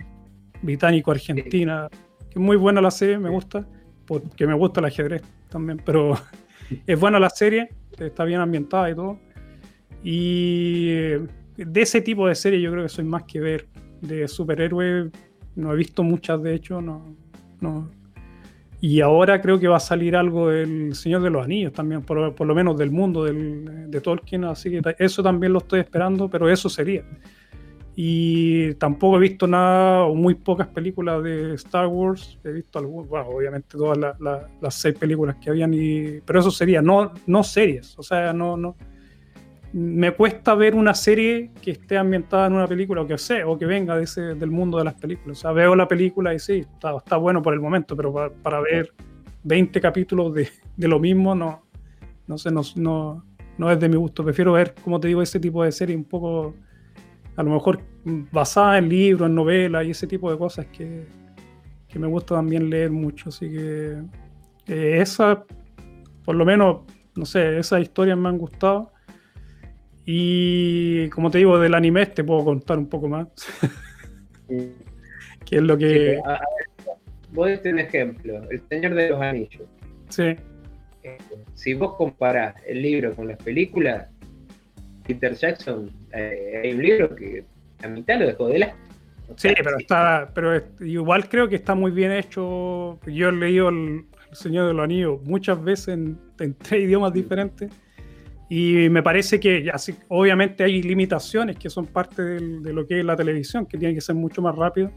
S1: británico-argentina que es muy buena la serie, me gusta, porque me gusta el ajedrez también, pero es buena la serie, está bien ambientada y todo. Y de ese tipo de serie yo creo que soy más que ver. De superhéroes no he visto muchas, de hecho, no, no. Y ahora creo que va a salir algo del Señor de los Anillos también, por, lo menos del mundo del, de Tolkien, así que eso también lo estoy esperando, pero eso sería. Y tampoco he visto nada o muy pocas películas de Star Wars. He visto algunas, bueno, obviamente todas las seis películas que habían, y, pero eso sería, no, no series. O sea, no, no. Me cuesta ver una serie que esté ambientada en una película o que sé, o que venga de ese, del mundo de las películas. O sea, veo la película y sí, está, está bueno por el momento, pero para, ver 20 capítulos de, de, lo mismo, no, no sé, no, no, no es de mi gusto. Prefiero ver, como te digo, ese tipo de serie un poco a lo mejor basada en libros, en novelas y ese tipo de cosas que, me gusta también leer mucho. Así que eh, esa, por lo menos, no sé, esas historias me han gustado. Y como te digo, del anime te puedo contar un poco más. que es lo que.
S2: voy a un ejemplo: El Señor de los Anillos.
S1: Sí.
S2: Eh, si vos comparás el libro con las películas, Peter Jackson, eh, hay un libro que a mitad lo dejó de la.
S1: sí, pero está, pero igual creo que está muy bien hecho. Yo he leído el, Señor de los Anillos muchas veces en, tres idiomas diferentes. Y me parece que así, obviamente hay limitaciones que son parte de lo que es la televisión, que tiene que ser mucho más rápido.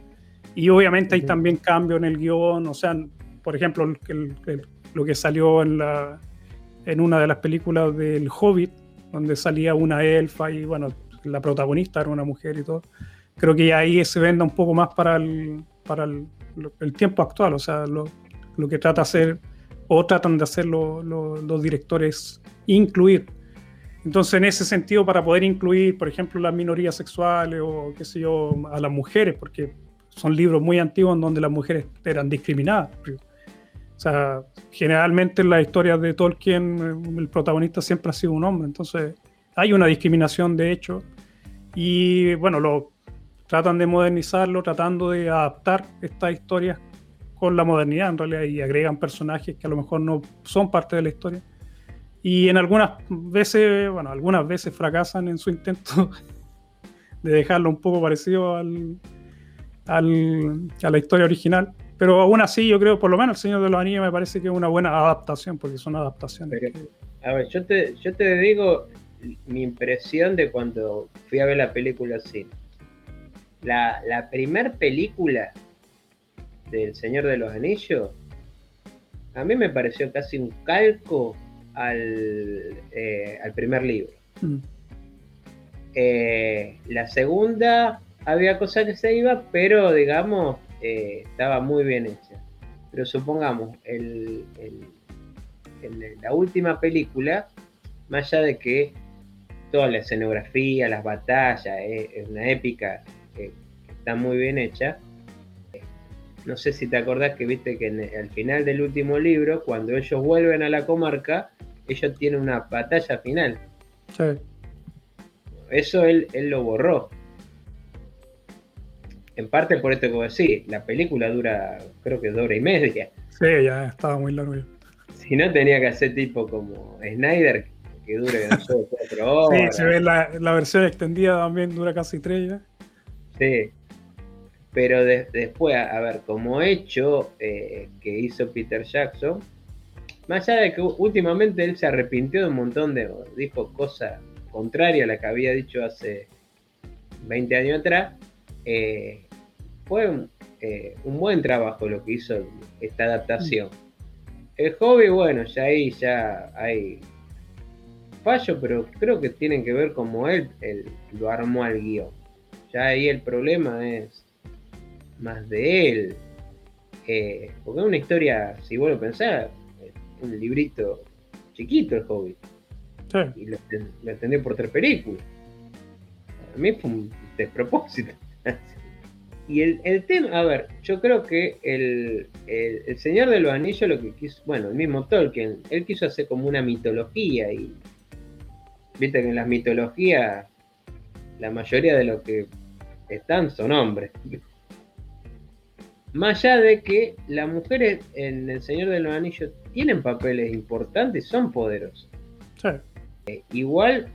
S1: Y obviamente hay también cambios en el guion, o sea, por ejemplo, lo que salió en, la, en una de las películas del Hobbit, donde salía una elfa y bueno, la protagonista era una mujer y todo. Creo que ahí se venda un poco más para el, para el, tiempo actual, o sea, lo, que trata hacer o tratan de hacer los directores, incluir. Entonces, en ese sentido, para poder incluir, por ejemplo, las minorías sexuales o qué sé yo, a las mujeres, porque son libros muy antiguos en donde las mujeres eran discriminadas. O sea, generalmente en las historias de Tolkien el protagonista siempre ha sido un hombre, entonces hay una discriminación de hecho y bueno, lo tratan de modernizarlo, tratando de adaptar estas historias con la modernidad en realidad y agregan personajes que a lo mejor no son parte de la historia. Y en algunas veces, bueno, algunas veces fracasan en su intento de dejarlo un poco parecido al, al, a la historia original. Pero aún así, yo creo, por lo menos El Señor de los Anillos me parece que es una buena adaptación, porque son adaptaciones.
S2: A ver, yo te, yo te digo mi impresión de cuando fui a ver la película así. La, la primer película del Señor de los Anillos, a mí me pareció casi un calco al, eh, al primer libro. Mm. Eh, la segunda había cosas que se iba, pero digamos, eh, estaba muy bien hecha. Pero supongamos, el, la última película, más allá de que toda la escenografía, las batallas, es una épica que, está muy bien hecha. No sé si te acordás que viste que al final del último libro, cuando ellos vuelven a la comarca, ellos tienen una batalla final. Sí. Eso él, él lo borró en parte por esto que vos decís, la película dura, creo que dos hora y media.
S1: Sí, ya estaba muy largo.
S2: Si no, tenía que hacer tipo como Snyder, que dure no sé, cuatro
S1: horas. Sí, se ve la, versión extendida también dura casi tres ya.
S2: Sí. Pero después, a, ver, como hecho eh, que hizo Peter Jackson, más allá de que últimamente él se arrepintió de un montón de, dijo cosas contrarias a las que había dicho hace 20 años atrás, eh, fue eh, un, buen trabajo lo que hizo esta adaptación. El hobby, bueno, ya ahí ya hay fallo, pero creo que tienen que ver como él, lo armó al guion. Ya ahí el problema es más de él. Eh, porque es una historia, si vos lo pensás, un librito chiquito el Hobbit. Y lo, lo por tres películas. A mí fue un despropósito. y el, tema, a ver, yo creo que el, el, Señor de los Anillos lo que quiso, bueno, el mismo Tolkien, él quiso hacer como una mitología y viste que en las mitologías la mayoría de los que están son hombres. Más allá de que las mujeres en El Señor de los Anillos tienen papeles importantes son poderosos. Eh, igual,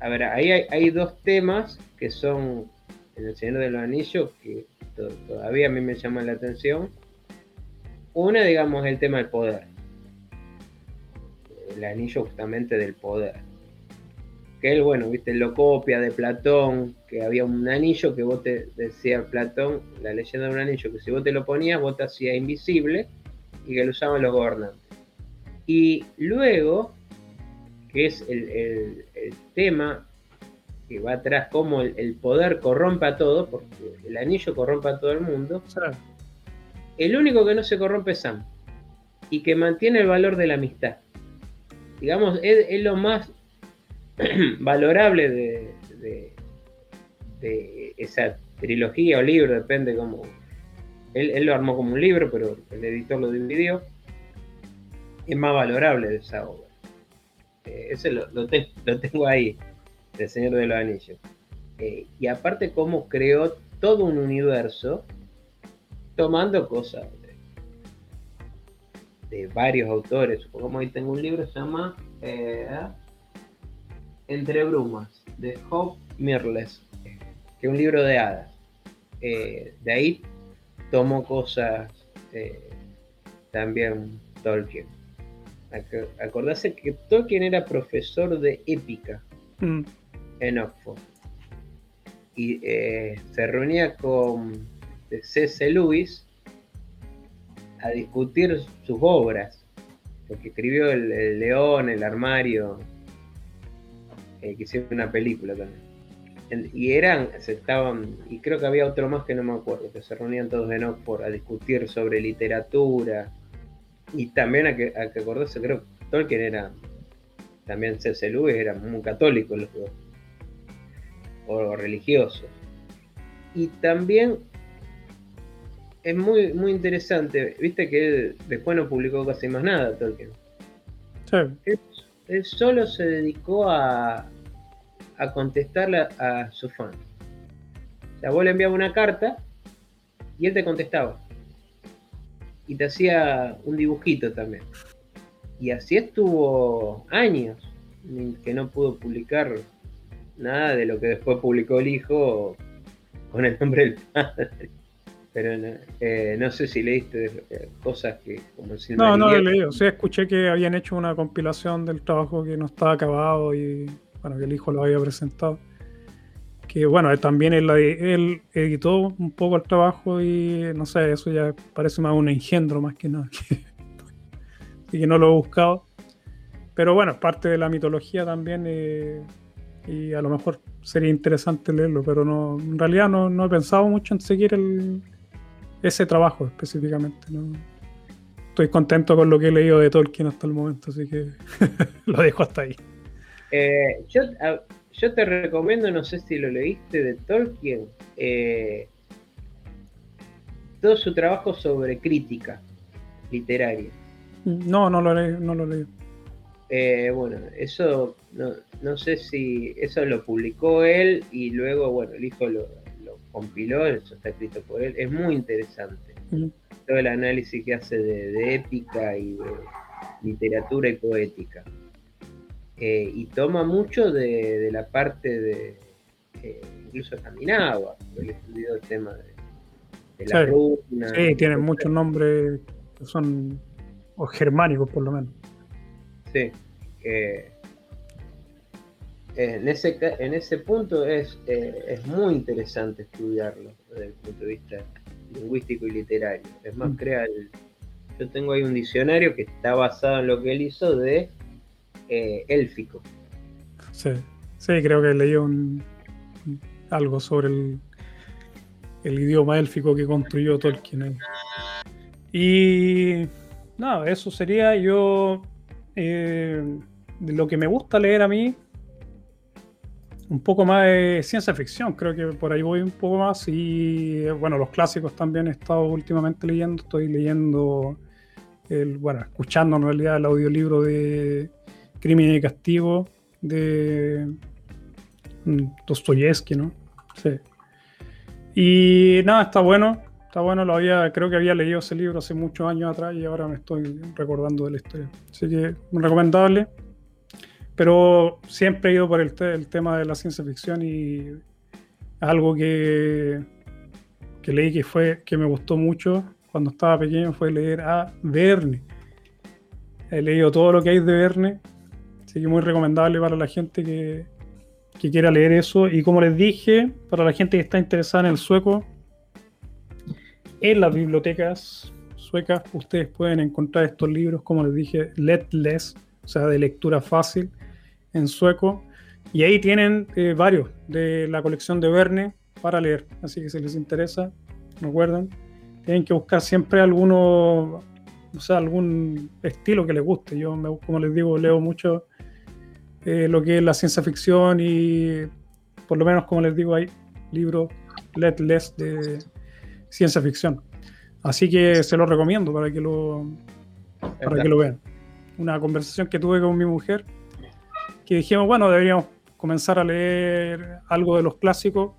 S2: a ver, ahí hay, dos temas que son en El Señor de los Anillos que todavía a mí me llaman la atención. Una, digamos, el tema del poder. El anillo justamente del poder que él, bueno, viste, lo copia de Platón, que había un anillo que vos te decía Platón, la leyenda de un anillo, que si vos te lo ponías, vos te hacías invisible y que lo usaban los gobernantes. Y luego, que es el, tema que va atrás, cómo el, poder corrompe a todo, porque el anillo corrompe a todo el mundo. El único que no se corrompe es Sam y que mantiene el valor de la amistad. Digamos, es lo más valorable de, de, esa trilogía o libro, depende cómo. Él, lo armó como un libro, pero el editor lo dividió. Es más valorable de esa obra. Eh, ese lo, tengo ahí, del Señor de los Anillos. Eh, y aparte, cómo creó todo un universo tomando cosas de, varios autores. Como ahí tengo un libro, se llama. Eh, entre brumas, de Hope Mirles, que es un libro de hadas. Eh, de ahí tomó cosas eh, también Tolkien. Acordarse que Tolkien era profesor de épica mm. en Oxford. Y eh, se reunía con C.C. Lewis a discutir sus obras. Porque escribió el León, el Armario, que hicieron una película también. Y eran, se estaban, y creo que había otro más que no me acuerdo, que se reunían todos en Oxford a discutir sobre literatura. Y también a que, a que acordarse, creo que Tolkien era, también C.C. Lewis era muy católico los dos, o religioso. Y también es muy, muy interesante, viste que él después no publicó casi más nada, Tolkien. él solo se dedicó a, a contestarle a, su fan. O sea, vos le enviabas una carta y él te contestaba. Y te hacía un dibujito también. Y así estuvo años que no pudo publicar nada de lo que después publicó el hijo con el nombre del padre. Pero no, eh, sé si leíste eh, cosas que como
S1: si No, no lo leí. O sea, escuché que habían hecho una compilación del trabajo que no estaba acabado y bueno, que el hijo lo había presentado. Que bueno, también él, él, editó un poco el trabajo y no sé, eso ya parece más un engendro más que nada. y que no lo he buscado. Pero bueno, es parte de la mitología también eh, y a lo mejor sería interesante leerlo, pero no, en realidad no, he pensado mucho en seguir el, ese trabajo específicamente. Estoy contento con lo que he leído de Tolkien hasta el momento, así que lo dejo hasta ahí.
S2: Eh, yo, yo, te recomiendo, no sé si lo leíste, de Tolkien, eh, todo su trabajo sobre crítica literaria.
S1: No, no lo leí. No lo leí.
S2: Eh, bueno, eso no, sé si eso lo publicó él y luego, bueno, el hijo lo, compiló, eso está escrito por él. Es muy interesante. Todo el análisis que hace de épica y de literatura y poética. Eh, y toma mucho de, la parte de eh, incluso escandinava, él estudió el tema de, la
S1: runa. Sí, tienen muchos nombres que son o germánicos por lo menos.
S2: Sí. en, ese, en ese punto es, eh, es muy interesante estudiarlo desde el punto de vista lingüístico y literario. Es más, mm. crea yo tengo ahí un diccionario que está basado en lo que él hizo de eh, élfico.
S1: Sí, sí, creo que leí un, algo sobre el, el, idioma élfico que construyó Tolkien. Y No, eso sería yo. Eh, lo que me gusta leer a mí, un poco más de ciencia ficción, creo que por ahí voy un poco más. Y bueno, los clásicos también he estado últimamente leyendo. Estoy leyendo, el, bueno, escuchando en realidad el audiolibro de Crimen y Castigo de mm, Dostoyevsky, ¿no? Sí. Y nada, está bueno. Está bueno, lo había, creo que había leído ese libro hace muchos años atrás y ahora me estoy recordando de la historia. Así que recomendable. Pero siempre he ido por el, el tema de la ciencia ficción y algo que, que leí que fue que me gustó mucho cuando estaba pequeño fue leer a Verne. He leído todo lo que hay de Verne, así que muy recomendable para la gente que, que quiera leer eso. Y como les dije, para la gente que está interesada en el sueco, en las bibliotecas suecas ustedes pueden encontrar estos libros, como les dije, Let Less, o sea, de lectura fácil en sueco. Y ahí tienen eh, varios de la colección de Verne para leer. Así que si les interesa, recuerden, tienen que buscar siempre alguno, o sea, algún estilo que les guste. Yo, como les digo, leo mucho eh, lo que es la ciencia ficción y por lo menos, como les digo, hay libros Let Less de ciencia ficción. Así que se lo recomiendo para que lo, para que lo vean. Una conversación que tuve con mi mujer que dijimos, bueno, deberíamos comenzar a leer algo de los clásicos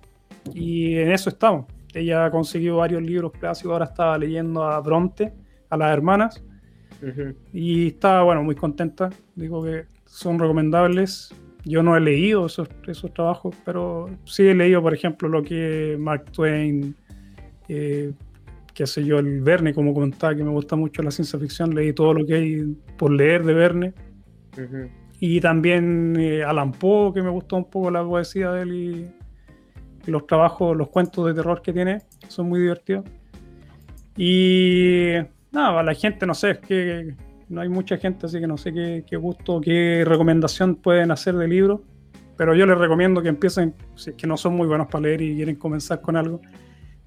S1: y en eso estamos. Ella ha conseguido varios libros clásicos, ahora estaba leyendo a Bronte, a las hermanas, y estaba, bueno, muy contenta. Digo que son recomendables. Yo no he leído esos, esos trabajos, pero sí he leído, por ejemplo, lo que Mark Twain, eh, qué sé yo, el Verne, como comentaba, que me gusta mucho la ciencia ficción, leí todo lo que hay por leer de Verne. Y también eh, Alan Poe, que me gustó un poco la poesía de él y, los trabajos, los cuentos de terror que tiene, son muy divertidos. Y nada, la gente, no sé, es que no hay mucha gente, así que no sé qué, qué gusto, qué recomendación pueden hacer de libros. Pero yo les recomiendo que empiecen, si es que no son muy buenos para leer y quieren comenzar con algo,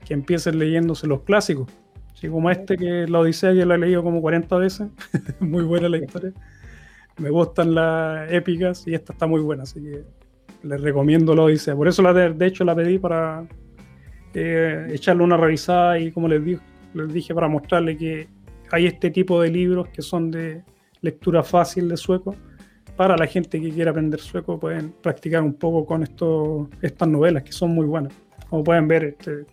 S1: que empiecen leyéndose los clásicos. Así como este, que la Odisea ya la he leído como 40 veces. muy buena la historia me gustan las épicas y esta está muy buena, así que les recomiendo la Odisea. Por eso la de, hecho la pedí para eh, echarle una revisada y como les, dije, les dije, para mostrarle que hay este tipo de libros que son de lectura fácil de sueco. Para la gente que quiera aprender sueco pueden practicar un poco con esto, estas novelas que son muy buenas. Como pueden ver, este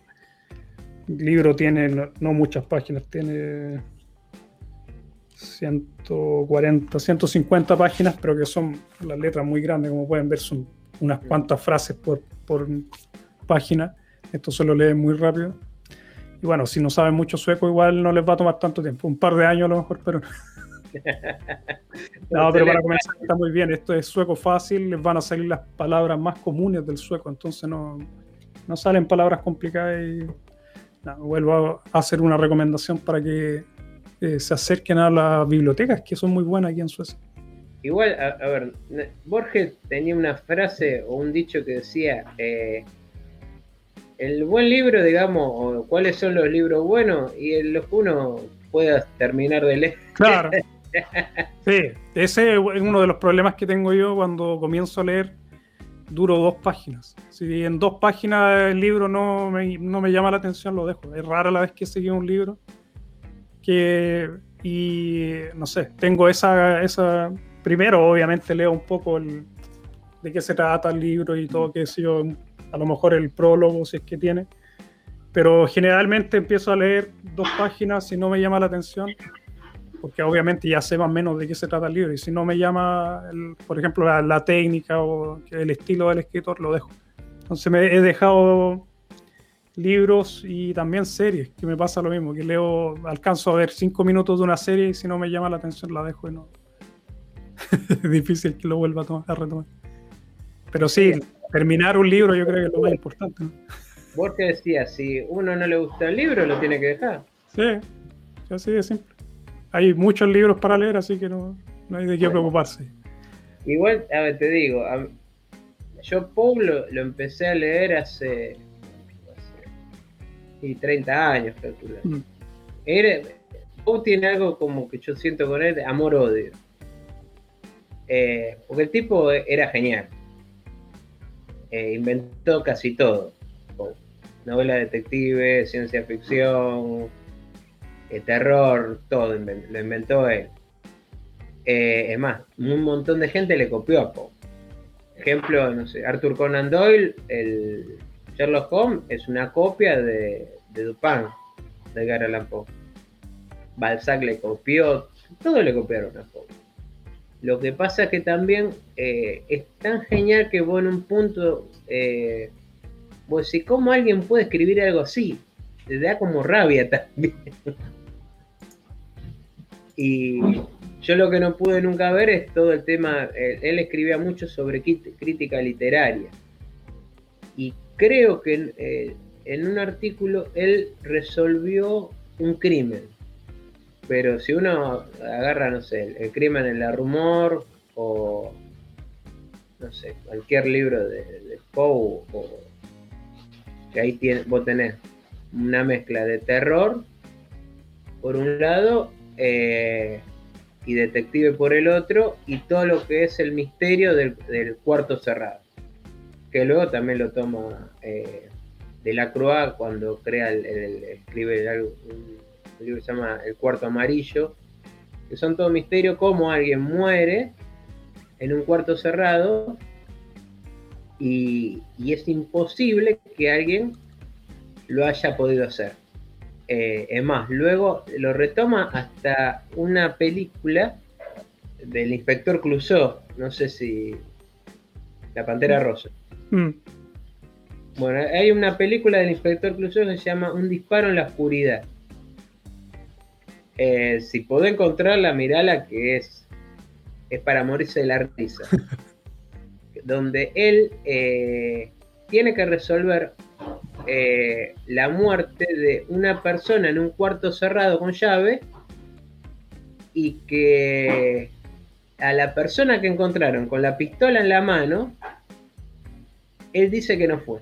S1: libro tiene no muchas páginas, tiene 140, 150 páginas, pero que son las letras muy grandes, como pueden ver, son unas cuantas frases por, por página. Esto se lo lee muy rápido. Y bueno, si no saben mucho sueco, igual no les va a tomar tanto tiempo, un par de años a lo mejor, pero. no, pero para comenzar está muy bien. Esto es sueco fácil, les van a salir las palabras más comunes del sueco, entonces no, no salen palabras complicadas y. vuelvo a hacer una recomendación para que eh, se acerquen a las bibliotecas, que son muy buenas aquí en Suecia.
S2: Igual, a, ver, Borges tenía una frase o un dicho que decía, eh, el buen libro, digamos, o cuáles son los libros buenos y en los que uno pueda terminar de leer.
S1: Claro. sí, ese es uno de los problemas que tengo yo cuando comienzo a leer. Duro dos páginas. Si en dos páginas el libro no me, no me llama la atención, lo dejo. Es rara la vez que seguí un libro y no sé, tengo esa, esa, primero obviamente leo un poco de qué se trata el libro y todo, que sé yo, a lo mejor el prólogo si es que tiene, pero generalmente empiezo a leer dos páginas si no me llama la atención, porque obviamente ya sé más o menos de qué se trata el libro, y si no me llama, por ejemplo, la, la, técnica o el estilo del escritor, lo dejo. Entonces me he dejado libros y también series, que me pasa lo mismo, que leo, alcanzo a ver cinco minutos de una serie y si no me llama la atención la dejo y no. es difícil que lo vuelva a, retomar. Pero sí, terminar un libro yo creo que es lo más importante.
S2: Vos te decías, si uno no le gusta el libro, lo tiene que dejar.
S1: Sí, así de simple. Hay muchos libros para leer, así que no, hay de qué preocuparse.
S2: Igual, a ver, te digo, yo Pablo lo empecé a leer hace y 30 años, calculo. Mm. Poe tiene algo como que yo siento con él, amor-odio. Eh, porque el tipo era genial. Eh, inventó casi todo. Novela detective, ciencia ficción, eh, terror, todo lo inventó él. es más, un montón de gente le copió a Poe. Ejemplo, no sé, Arthur Conan Doyle, el Sherlock Holmes, es una copia de, Dupin, de Edgar Poe. Balzac le copió, todo le copiaron a Poe. Lo que pasa es que también eh, es tan genial que vos en un punto, eh, vos decís, ¿cómo alguien puede escribir algo así? Te da como rabia también. y yo lo que no pude nunca ver es todo el tema, él, escribía mucho sobre crítica literaria. Y creo que eh, en un artículo él resolvió un crimen pero si uno agarra, no sé, el, crimen en la rumor o, no sé, cualquier libro de, de Poe, o, que ahí tiene, vos tenés una mezcla de terror, por un lado, eh, y detective por el otro, y todo lo que es el misterio del, cuarto cerrado, que luego también lo toma eh, de la Croix cuando crea el, escribe un libro que se llama El cuarto amarillo, que son todo misterio, cómo alguien muere en un cuarto cerrado y, es imposible que alguien lo haya podido hacer. Eh, es más, luego lo retoma hasta una película del inspector Clouseau, no sé si La Pantera Rosa. Mm. Bueno, hay una película del inspector Clouseau que se llama Un disparo en la oscuridad eh, si puedo encontrarla, mirala que es, es para morirse de la risa. donde él eh, tiene que resolver eh, la muerte de una persona en un cuarto cerrado con llave y que a la persona que encontraron con la pistola en la mano, él dice que no fue.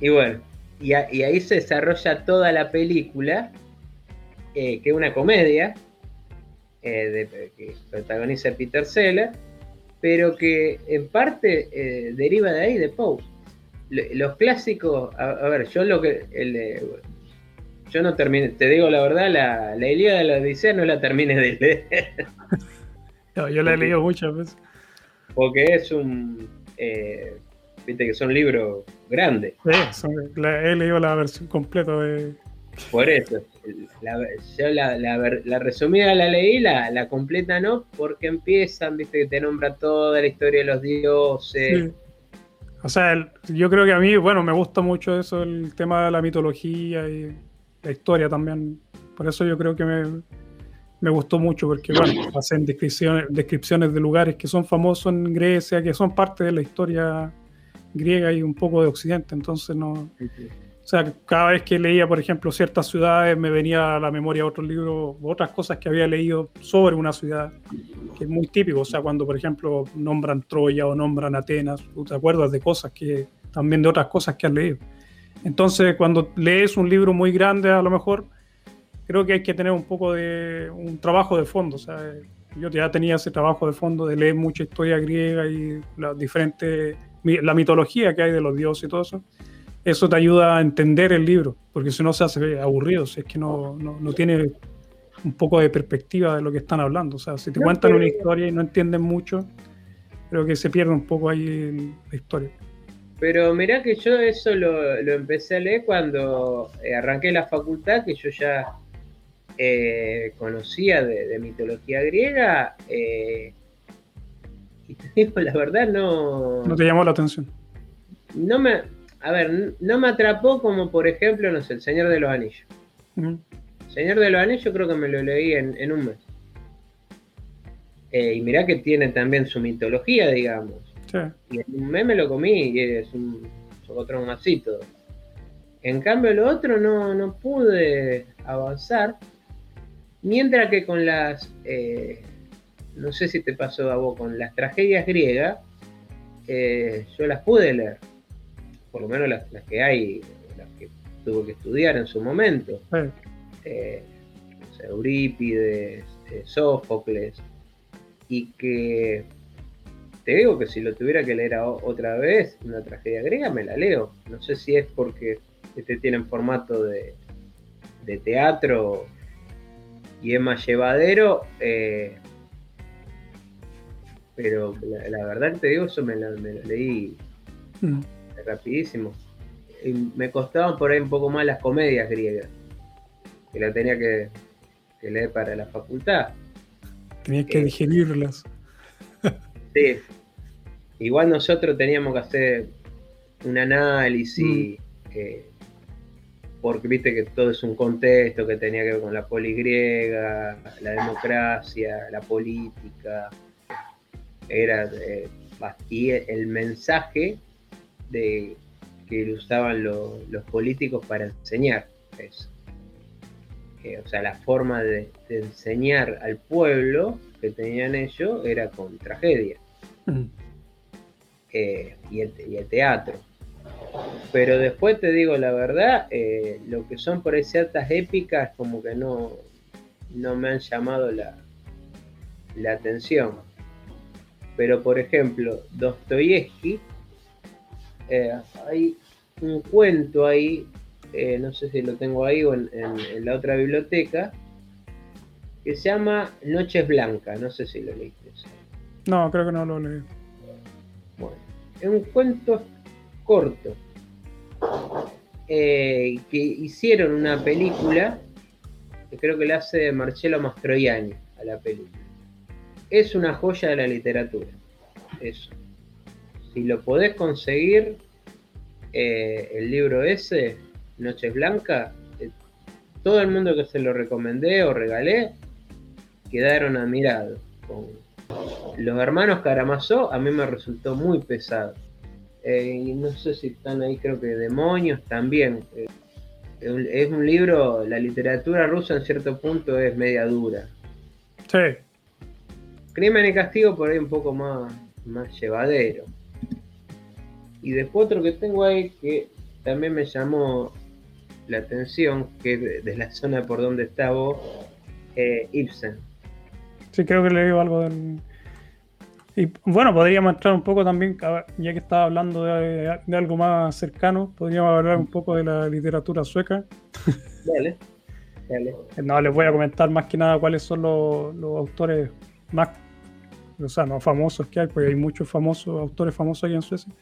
S2: Y bueno, y ahí se desarrolla toda la película eh, que es una comedia eh, que protagoniza Peter Seller, pero que en parte eh, deriva de ahí, de Poe. Los clásicos, a, ver, yo lo que. yo no terminé, te digo la verdad, la, la Ilíada de la Odisea no la terminé de leer.
S1: yo la he leído muchas veces.
S2: Porque es un. Viste que son libros grandes.
S1: Sí, he leído la versión completa de,
S2: por eso, la, yo la, la, resumida la leí, la, la completa no, porque empiezan, viste, que te nombra toda la historia de los dioses.
S1: O sea, yo creo que a mí, bueno, me gusta mucho eso, el tema de la mitología y la historia también. Por eso yo creo que me, me gustó mucho, porque, bueno, hacen descripciones, descripciones de lugares que son famosos en Grecia, que son parte de la historia griega y un poco de Occidente, entonces no... O sea, cada vez que leía, por ejemplo, ciertas ciudades, me venía a la memoria otros libros, otras cosas que había leído sobre una ciudad, que es muy típico. O sea, cuando, por ejemplo, nombran Troya o nombran Atenas, tú te acuerdas de cosas que, también de otras cosas que has leído. Entonces, cuando lees un libro muy grande, a lo mejor, creo que hay que tener un poco de un trabajo de fondo. O sea, yo ya tenía ese trabajo de fondo de leer mucha historia griega y las diferentes, la mitología que hay de los dioses y todo eso eso te ayuda a entender el libro, porque si no se hace aburrido, si es que no, no, tiene un poco de perspectiva de lo que están hablando. O sea, si te cuentan una historia y no entienden mucho, creo que se pierde un poco ahí la historia.
S2: Pero mirá que yo eso lo, empecé a leer cuando eh, arranqué la facultad, que yo ya eh, conocía de, mitología griega. Eh, y te digo, la verdad no...
S1: No te llamó la atención.
S2: No me, a ver, no me atrapó como por ejemplo, no sé, El Señor de los Anillos. El Señor de los Anillos creo que me lo leí en, un mes. Eh, y mirá que tiene también su mitología, digamos. Y en un mes me lo comí y es un así todo. En cambio, lo otro no, no pude avanzar. Mientras que con las, eh, no sé si te pasó a vos, con las tragedias griegas, eh, yo las pude leer por lo menos las, que hay, las que tuvo que estudiar en su momento. Eh, Eurípides, eh, Sófocles, y que te digo que si lo tuviera que leer otra vez, una tragedia griega, me la leo. No sé si es porque este tiene en formato de, teatro y es más llevadero, eh, pero la, verdad te digo, eso me lo, leí mm. Rapidísimo. Y me costaban por ahí un poco más las comedias griegas, que la tenía que, leer para la facultad.
S1: Tenías que eh, digerirlas.
S2: Sí. Igual nosotros teníamos que hacer un análisis, mm. eh, porque viste que todo es un contexto que tenía que ver con la poligriega, la democracia, la política. Era eh, el mensaje de que usaban los políticos para enseñar eso. Eh, o sea, la forma de, enseñar al pueblo que tenían ellos era con tragedia. Mm. Eh, y, el, teatro. Pero después te digo la verdad, eh, lo que son por ahí ciertas épicas como que no, no me han llamado la, la atención. Pero por ejemplo, Dostoyevsky, eh, hay un cuento ahí, no sé si lo tengo ahí o en, la otra biblioteca, que se llama Noches Blancas, no sé si lo leíste.
S1: No, creo que no lo leí.
S2: Bueno, es un cuento corto eh, que hicieron una película que creo que le hace Marcello Mastroianni a la película. Es una joya de la literatura. Eso. Si lo podés conseguir, eh, el libro ese, Noches Blancas, eh, todo el mundo que se lo recomendé o regalé quedaron admirados con, los hermanos Karamazov a mí me resultó muy pesado. Eh, y no sé si están ahí, creo que Demonios también. Es un libro, la literatura rusa en cierto punto es media dura.
S1: Sí.
S2: Crimen y castigo por ahí un poco más, más llevadero. Y después otro que tengo ahí que también me llamó la atención, que es de, la zona por donde está vos, eh, Ibsen.
S1: Sí, creo que le digo algo del, y bueno, podríamos entrar un poco también, ya que estaba hablando de, algo más cercano, podríamos hablar un poco de la literatura sueca.
S2: Dale,
S1: dale. No, les voy a comentar más que nada cuáles son los, autores más, o sea, no famosos que hay, porque hay muchos famosos, autores famosos aquí en Suecia,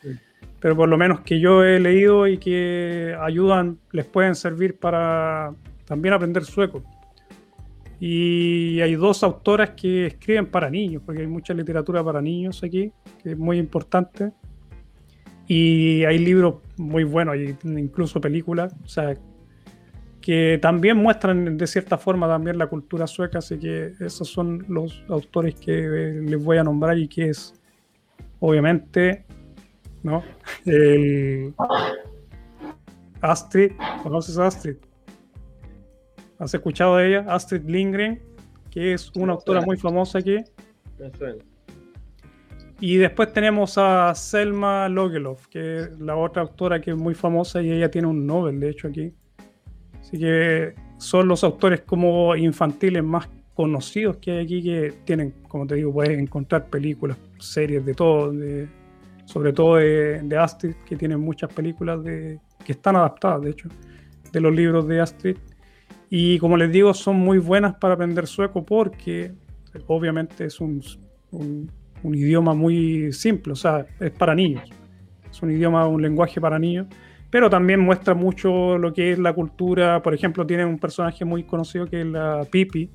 S1: pero por lo menos que yo he leído y que ayudan, les pueden servir para también aprender sueco. Y hay dos autoras que escriben para niños, porque hay mucha literatura para niños aquí, que es muy importante. Y hay libros muy buenos, incluso películas, o sea, que también muestran de cierta forma también la cultura sueca, así que esos son los autores que les voy a nombrar y que es, obviamente, ¿no? El Astrid, ¿conoces a Astrid? ¿Has escuchado de ella? Astrid Lindgren, que es una autora muy famosa aquí. Y después tenemos a Selma Logelov, que es la otra autora que es muy famosa y ella tiene un Nobel, de hecho, aquí. Así que son los autores como infantiles más conocidos que hay aquí que tienen, como te digo, puedes encontrar películas, series de todo, sobre todo de, de, Astrid, que tienen muchas películas de, que están adaptadas, de hecho, de los libros de Astrid. Y como les digo, son muy buenas para aprender sueco porque obviamente es un, idioma muy simple, o sea, es para niños. Es un idioma, un lenguaje para niños, pero también muestra mucho lo que es la cultura. Por ejemplo, tiene un personaje muy conocido que es la Pipi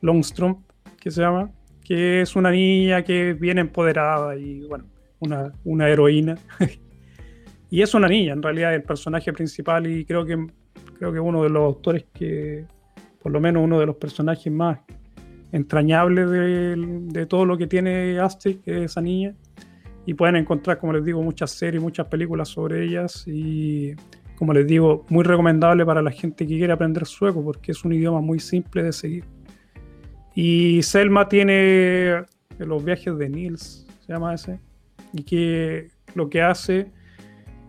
S1: Longstrom, que se llama, que es una niña que bien empoderada y, bueno, una, heroína. y es una niña, en realidad, el personaje principal, y creo que creo que uno de los autores que, por lo menos uno de los personajes más entrañables de, todo lo que tiene que es esa niña. Y pueden encontrar, como les digo, muchas series, muchas películas sobre ellas. Y como les digo, muy recomendable para la gente que quiere aprender sueco, porque es un idioma muy simple de seguir. Y Selma tiene los viajes de Nils, se llama ese, y que lo que hace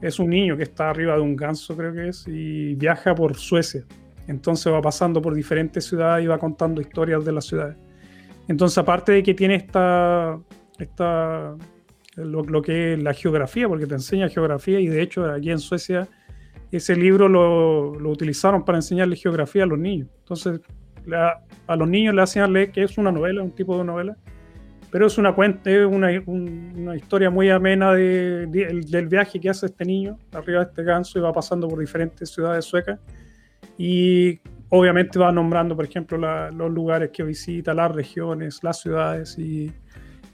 S1: es un niño que está arriba de un ganso, creo que es, y viaja por Suecia. Entonces va pasando por diferentes ciudades y va contando historias de las ciudades. Entonces, aparte de que tiene esta, esta lo, que es la geografía, porque te enseña geografía y de hecho aquí en Suecia ese libro lo, utilizaron para enseñarle geografía a los niños. Entonces, a los niños le hacían leer que es una novela, un tipo de novela, pero es una cuenta, una, una historia muy amena de, del viaje que hace este niño arriba de este ganso y va pasando por diferentes ciudades suecas y obviamente va nombrando, por ejemplo, los lugares que visita, las regiones, las ciudades y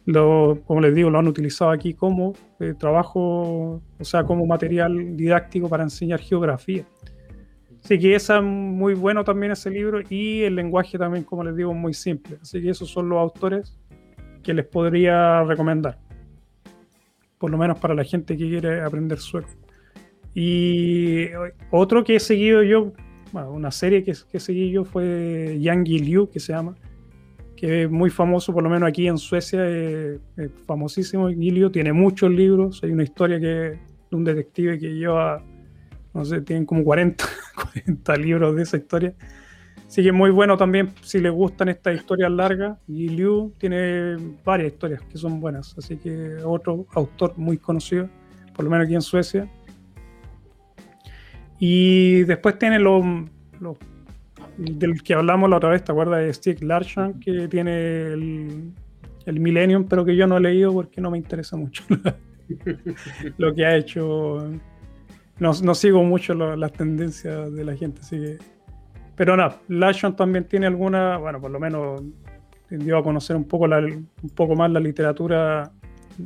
S1: lo, como les digo, lo han utilizado aquí como eh, trabajo, o sea, como material didáctico para enseñar geografía. Así que es muy bueno también ese libro y el lenguaje también, como les digo, muy simple. Así que esos son los autores que les podría recomendar. Por lo menos para la gente que quiere aprender sueco. Y otro que he seguido yo, una serie que, que seguí yo fue Yang Liu, que se llama, que es muy famoso, por lo menos aquí en Suecia, es, famosísimo. Gilio tiene muchos libros. Hay una historia que de un detective que lleva, no sé, tienen como 40, 40 libros de esa historia. Así que muy bueno también si les gustan estas historias largas. Y Liu tiene varias historias que son buenas. Así que otro autor muy conocido, por lo menos aquí en Suecia. Y después tiene los, del que hablamos la otra vez, ¿te acuerdas de Stieg Larsson? Que tiene el, el Millennium, pero que yo no he leído porque no me interesa mucho lo que ha hecho. No, no sigo mucho las tendencias de la gente, así que pero nada, Lashon también tiene alguna, bueno, por lo menos dio a conocer un poco, un poco más la literatura,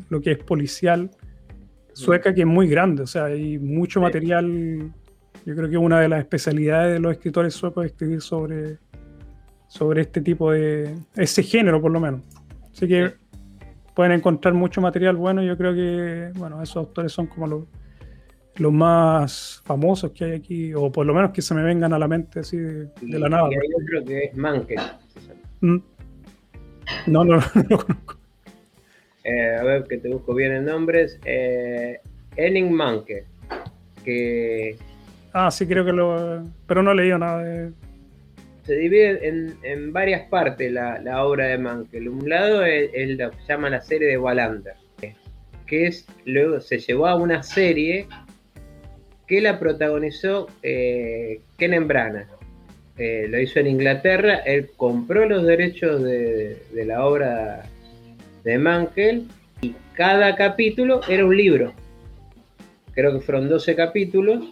S1: lo que es policial sueca, que es muy grande, o sea, hay mucho material. Yo creo que una de las especialidades de los escritores suecos es escribir sobre, sobre este tipo de. ese género, por lo menos. Así que pueden encontrar mucho material bueno. Yo creo que, bueno, esos autores son como los los más famosos que hay aquí, o por lo menos que se me vengan a la mente así de, la nada.
S2: Y hay otro que es Manke.
S1: Mm. No, no, no, lo conozco.
S2: Eh, a ver que te busco bien el nombre. Eh, Enning Manke. Que.
S1: Ah, sí, creo que lo. Pero no he leído nada de.
S2: Se divide en, varias partes la, obra de Manke. Un lado es, lo que se llama la serie de Wallander, que es luego se llevó a una serie que la protagonizó eh, Ken Branagh. Eh, lo hizo en Inglaterra, él compró los derechos de, la obra de Mankell y cada capítulo era un libro. Creo que fueron 12 capítulos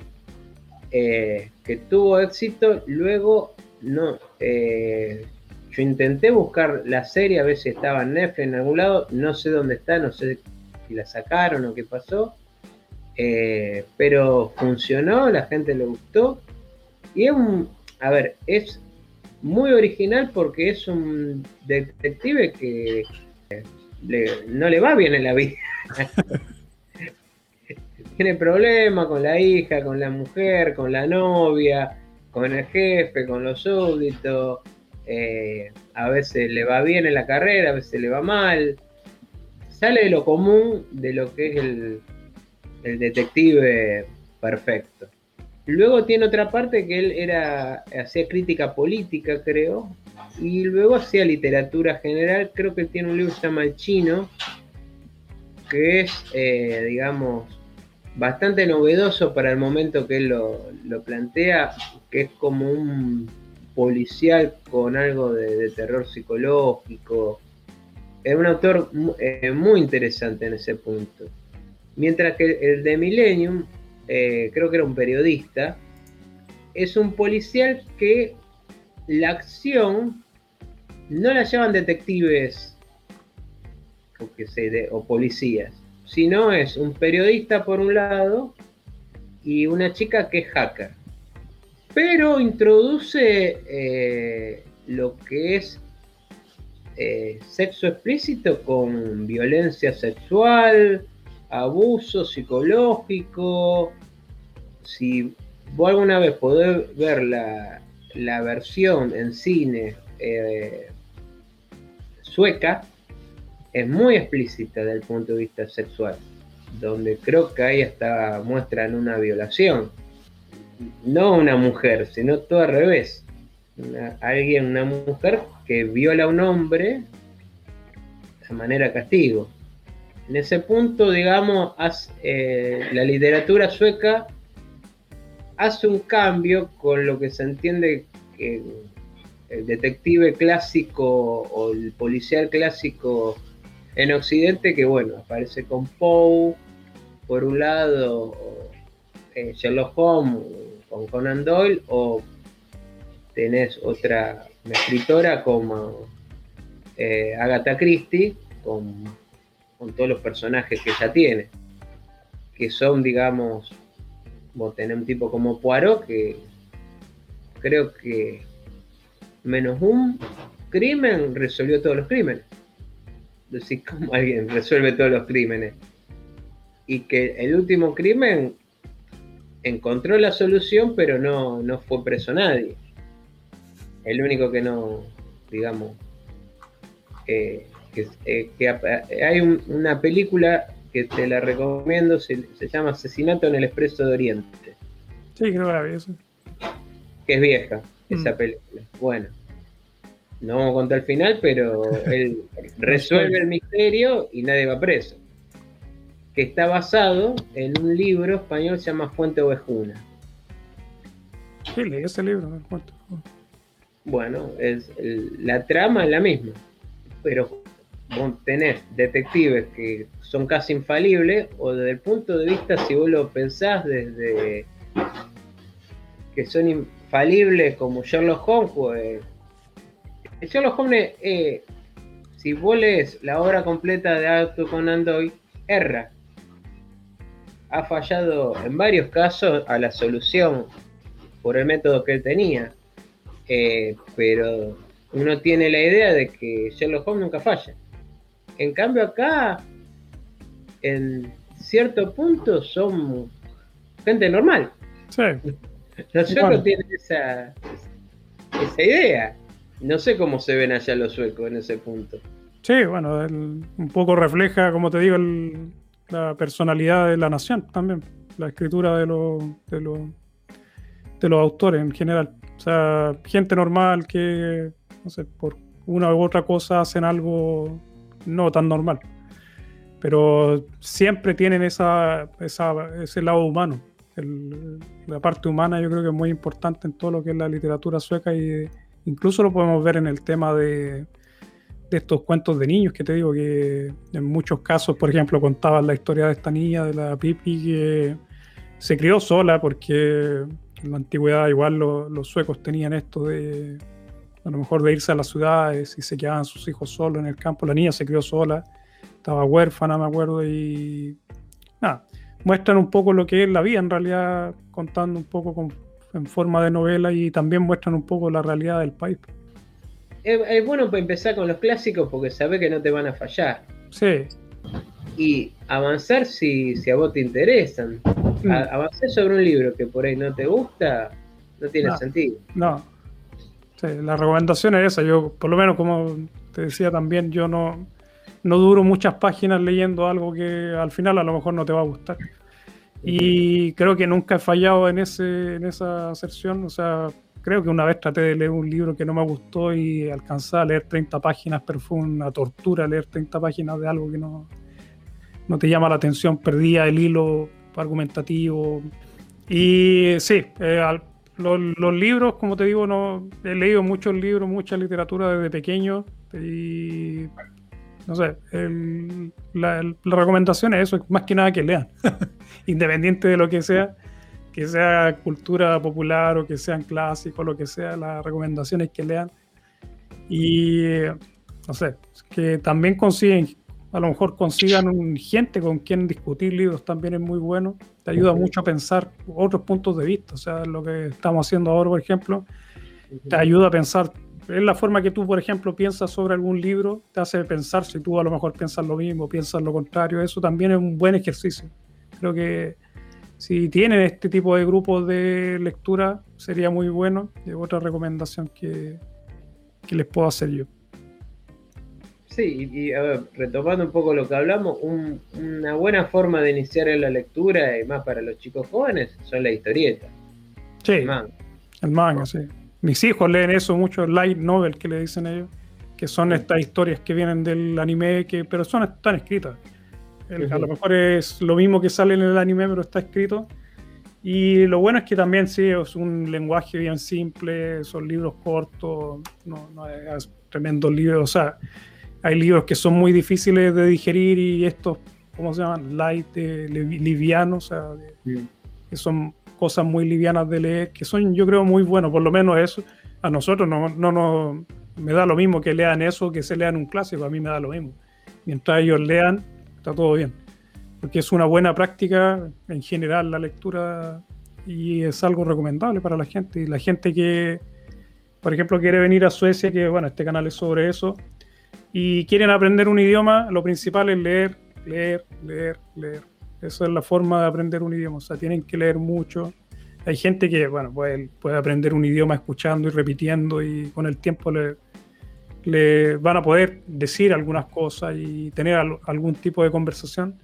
S2: eh, que tuvo éxito. Luego, no, yo intenté buscar la serie a ver si estaba en Netflix en algún lado. No sé dónde está, no sé si la sacaron o qué pasó. Eh, pero funcionó, la gente le gustó. Y es un, a ver, es muy original porque es un detective que no le va bien en la vida. Tiene problemas con la hija, con la mujer, con la novia, con el jefe, con los súbditos. Eh, a veces le va bien en la carrera, a veces le va mal. Sale de lo común de lo que es el, el detective perfecto. Luego tiene otra parte que él era hacía crítica política, creo, y luego hacía literatura general. Creo que tiene un libro que se llama El Chino, que es, eh, digamos, bastante novedoso para el momento que él lo, plantea, que es como un policial con algo de, terror psicológico. Es un autor eh, muy interesante en ese punto. Mientras que el de Millennium, eh, creo que era un periodista, es un policial que la acción no la llevan detectives o, policías, sino es un periodista por un lado y una chica que es hacker. Pero introduce eh, lo que es eh, sexo explícito con violencia sexual, abuso psicológico. Si vos alguna vez podés ver la, versión en cine eh, sueca, es muy explícita desde el punto de vista sexual, donde creo que ahí hasta muestran una violación. no una mujer, sino todo al revés. alguien, una mujer que viola a un hombre de manera castigo. En ese punto, digamos, eh, la literatura sueca hace un cambio con lo que se entiende que el detective clásico o el policial clásico en Occidente, que bueno, aparece con Poe, por un lado, eh, Sherlock Holmes con Conan Doyle, o tenés otra escritora como eh, Agatha Christie, con, con, todos los personajes que ella tiene, que son, digamos, vos tenés un tipo como Poirot, que creo que menos un crimen resolvió todos los crímenes. Decir, ¿cómo alguien resuelve todos los crímenes? Y que el último crimen encontró la solución, pero no, no fue preso nadie. El único que no, digamos, eh, que, eh, hay una película que te la recomiendo, se, llama Asesinato en el Expreso de Oriente.
S1: Sí, creo que la vi eso.
S2: Que es vieja, esa mm. película. Bueno, no vamos a contar el final, pero él resuelve el misterio y nadie va preso. Que está basado en un libro español que se llama Fuente Ovejuna.
S1: Sí, leí ese libro,
S2: Bueno, es la trama es la misma, pero tenés detectives que son casi infalibles, o desde el punto de vista, si vos lo pensás desde que son infalibles como Sherlock Holmes, pues Sherlock Holmes, eh, si vos lees la obra completa de Arthur Conan Doyle, erra. Ha fallado en varios casos a la solución por el método que él tenía. Eh, pero uno tiene la idea de que Sherlock Holmes nunca falla. En cambio acá, en cierto punto, son gente normal.
S1: Sí.
S2: Los suecos tienen esa, esa idea. No sé cómo se ven allá los suecos en ese punto.
S1: Sí, bueno, un poco refleja, como te digo, la personalidad de la nación también, la escritura de, de, de los autores en general. O sea, gente normal que, no sé, por una u otra cosa hacen algo no tan normal. Pero siempre tienen esa, ese lado humano. la parte humana yo creo que es muy importante en todo lo que es la literatura sueca y Incluso lo podemos ver en el tema de, estos cuentos de niños que te digo que en muchos casos, por ejemplo, contaban la historia de esta niña, de la Pipi, que se crió sola porque en la antigüedad igual los suecos tenían esto de a lo mejor de irse a las ciudades y se quedaban sus hijos solos en el campo. La niña se crió sola, estaba huérfana, me acuerdo, y nada, muestran un poco lo que es la vida en realidad, contando un poco con en forma de novela y también muestran un poco la realidad del país.
S2: Es, bueno empezar con los clásicos porque sabes que no te van a fallar.
S1: Sí.
S2: Y avanzar si, si a vos te interesan. Mm. avanzar sobre un libro que por ahí no te gusta, no tiene sentido.
S1: No. Sí, la recomendación es esa. Yo, por lo menos, como te decía también, yo no, no duro muchas páginas leyendo algo que al final a lo mejor no te va a gustar. Y creo que nunca he fallado en, ese, en esa aserción. O sea, creo que una vez traté de leer un libro que no me gustó y alcanzé a leer 30 páginas, pero fue una tortura leer 30 páginas de algo que no, no te llama la atención. Perdía el hilo argumentativo. Y sí, eh, los, libros, como te digo, no he leído muchos libros, mucha literatura desde pequeño. Y no sé, la, recomendación es eso, más que nada que lean, independiente de lo que sea, que sea cultura popular o que sean clásicos, lo que sea, la recomendación es que lean. Y no sé, que también consiguen, a lo mejor consigan un, gente con quien discutir libros también es muy bueno, te ayuda mucho a pensar otros puntos de vista, o sea, lo que estamos haciendo ahora, por ejemplo, te ayuda a pensar es la forma que tú, por ejemplo, piensas sobre algún libro, te hace pensar si tú a lo mejor piensas lo mismo, piensas lo contrario, eso también es un buen ejercicio. Creo que si tienen este tipo de grupos de lectura, sería muy bueno. Es otra recomendación que, les puedo hacer yo.
S2: Sí, y, a ver, retomando un poco lo que hablamos, una buena forma de iniciar en la lectura, y más para los chicos jóvenes, son las historietas.
S1: Sí, el manga. el manga, sí. Mis hijos leen eso mucho, light novel que le dicen ellos, que son estas historias que vienen del anime, que, pero son, están escritas. A lo mejor es lo mismo que sale en el anime, pero está escrito. Y lo bueno es que también sí es un lenguaje bien simple, son libros cortos, no, no es tremendos libros, o sea, hay libros que son muy difíciles de digerir y estos, ¿cómo se llaman? Light, eh, livianos, o sea, que son cosas muy livianas de leer, que son yo creo muy buenos, por lo menos eso, a nosotros no, no, no me da lo mismo que lean eso que se lean un clásico, a mí me da lo mismo. Mientras ellos lean, está todo bien porque es una buena práctica en general la lectura y es algo recomendable para la gente. Y la gente que, por ejemplo, quiere venir a Suecia, que bueno, este canal es sobre eso, y quieren aprender un idioma, lo principal es leer, leer, leer, leer. Esa es la forma de aprender un idioma, o sea, tienen que leer mucho. Hay gente que, bueno, puede, aprender un idioma escuchando y repitiendo y con el tiempo le van a poder decir algunas cosas y tener algún tipo de conversación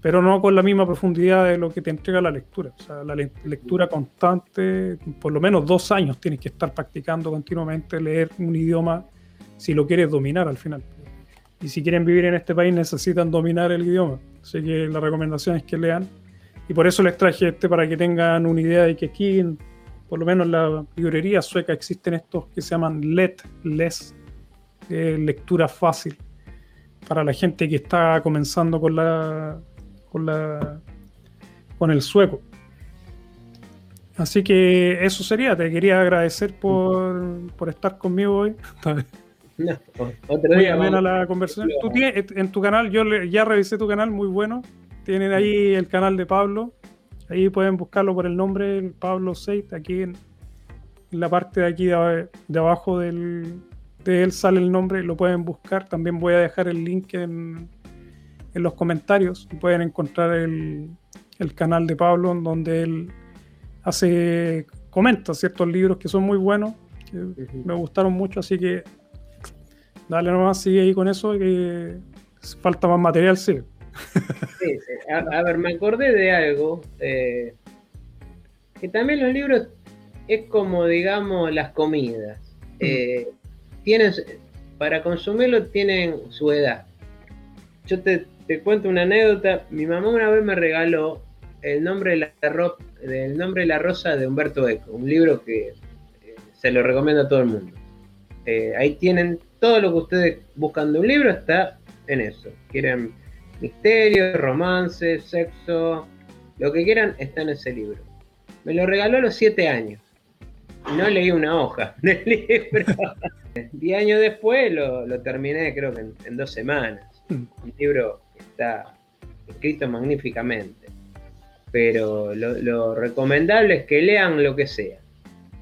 S1: pero no con la misma profundidad de lo que te entrega la lectura. O sea, la lectura constante, por lo menos dos años tienes que estar practicando continuamente leer un idioma si lo quieres dominar al final. Y si quieren vivir en este país necesitan dominar el idioma. Así que la recomendación es que lean. Y por eso les traje este para que tengan una idea de que aquí, por lo menos en la librería sueca, existen estos que se llaman LET, LES, lectura fácil, para la gente que está comenzando con la, con, la, con el sueco. Así que eso sería, te quería agradecer por, estar conmigo hoy. No, muy amena la conversación. Tú tienes, en tu canal, yo ya revisé tu canal, muy bueno. Tienen ahí el canal de Pablo. Ahí pueden buscarlo por el nombre, Pablo Seit, aquí en, la parte de aquí de, abajo del, de él sale el nombre, lo pueden buscar. También voy a dejar el link en, en los comentarios pueden encontrar el, canal de Pablo en donde él hace comenta ciertos libros que son muy buenos, que me gustaron mucho, así que dale nomás, sigue ahí con eso, que falta más material, sí.
S2: sí, A, ver, me acordé de algo, eh, que también los libros es como, digamos, las comidas. Eh, tienen, para consumirlo tienen su edad. Yo te, te cuento una anécdota. Mi mamá una vez me regaló El nombre de la, nombre de la rosa de Humberto Eco, un libro que eh, se lo recomiendo a todo el mundo. Ahí tienen todo lo que ustedes buscan de un libro, está en eso. Quieren misterio, romance, sexo, lo que quieran, está en ese libro. Me lo regaló a los siete años. No leí una hoja del libro. Diez años después lo, terminé, creo que en, dos semanas. Un libro está escrito magníficamente. Pero lo, recomendable es que lean lo que sea.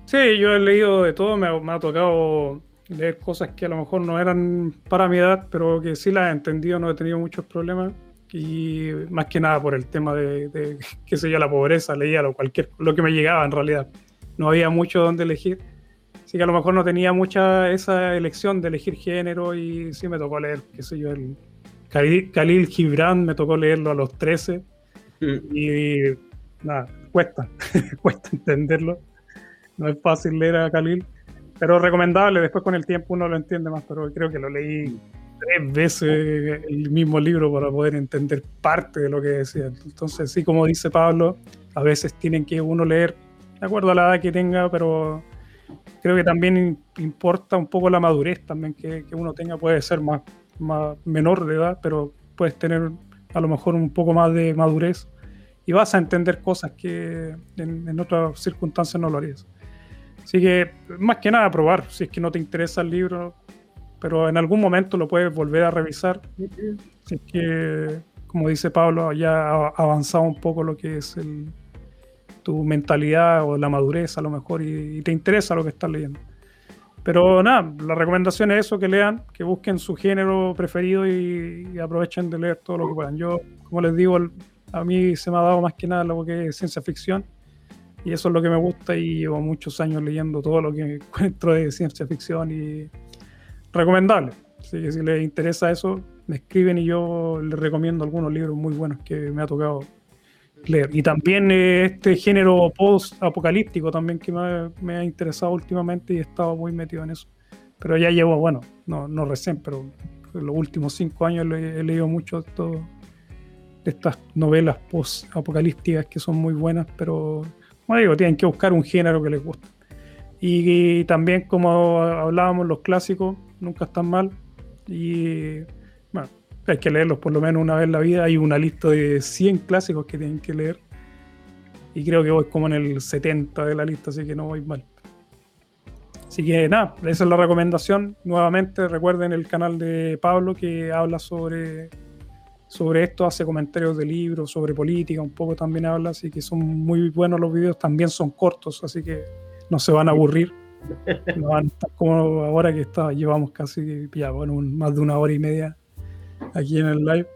S1: Sí, yo he leído de todo, me, ha tocado leer cosas que a lo mejor no eran para mi edad, pero que sí las he entendido, no he tenido muchos problemas. Y más que nada por el tema de, de qué sé yo, la pobreza, leía lo, cualquier, lo que me llegaba en realidad. No había mucho donde elegir. Así que a lo mejor no tenía mucha esa elección de elegir género y sí me tocó leer, qué sé yo, el, Khalil Gibran me tocó leerlo a los 13 mm. y, nada, cuesta, cuesta entenderlo. No es fácil leer a Khalil, pero recomendable. Después con el tiempo uno lo entiende más, pero creo que lo leí tres veces el mismo libro para poder entender parte de lo que decía. Entonces, sí, como dice Pablo, a veces tienen que uno leer de acuerdo a la edad que tenga, pero creo que también importa un poco la madurez también que, que uno tenga, puede ser más menor de edad, pero puedes tener a lo mejor un poco más de madurez y vas a entender cosas que en, otras circunstancias no lo harías. Así que más que nada probar, si es que no te interesa el libro, pero en algún momento lo puedes volver a revisar. Si es que, como dice Pablo, ya ha avanzado un poco lo que es tu mentalidad o la madurez a lo mejor y te interesa lo que estás leyendo. Pero nada, la recomendación es eso, que lean, que busquen su género preferido y, aprovechen de leer todo lo que puedan. Yo, como les digo, a mí se me ha dado más que nada lo que es ciencia ficción y eso es lo que me gusta y llevo muchos años leyendo todo lo que encuentro de ciencia ficción y recomendable. Así que si les interesa eso, me escriben y yo les recomiendo algunos libros muy buenos que me ha tocado leer. Y también eh, este género post-apocalíptico también que me, ha interesado últimamente y he estado muy metido en eso. Pero ya llevo, bueno, no, no recién, pero en los últimos cinco años he, leído mucho de, estas novelas post-apocalípticas que son muy buenas, pero como digo, tienen que buscar un género que les guste. Y, también, como hablábamos, los clásicos nunca están mal. Y bueno, hay que leerlos por lo menos una vez en la vida. Hay una lista de 100 clásicos que tienen que leer. Y creo que voy como en el 70 de la lista, así que no voy mal. Así que nada, esa es la recomendación. Nuevamente recuerden el canal de Pablo que habla sobre, sobre esto, hace comentarios de libros, sobre política, un poco también habla, así que son muy buenos los videos, también son cortos, así que no se van a aburrir. No van a estar como ahora que está, llevamos casi ya, bueno, más de una hora y media aquí en el live.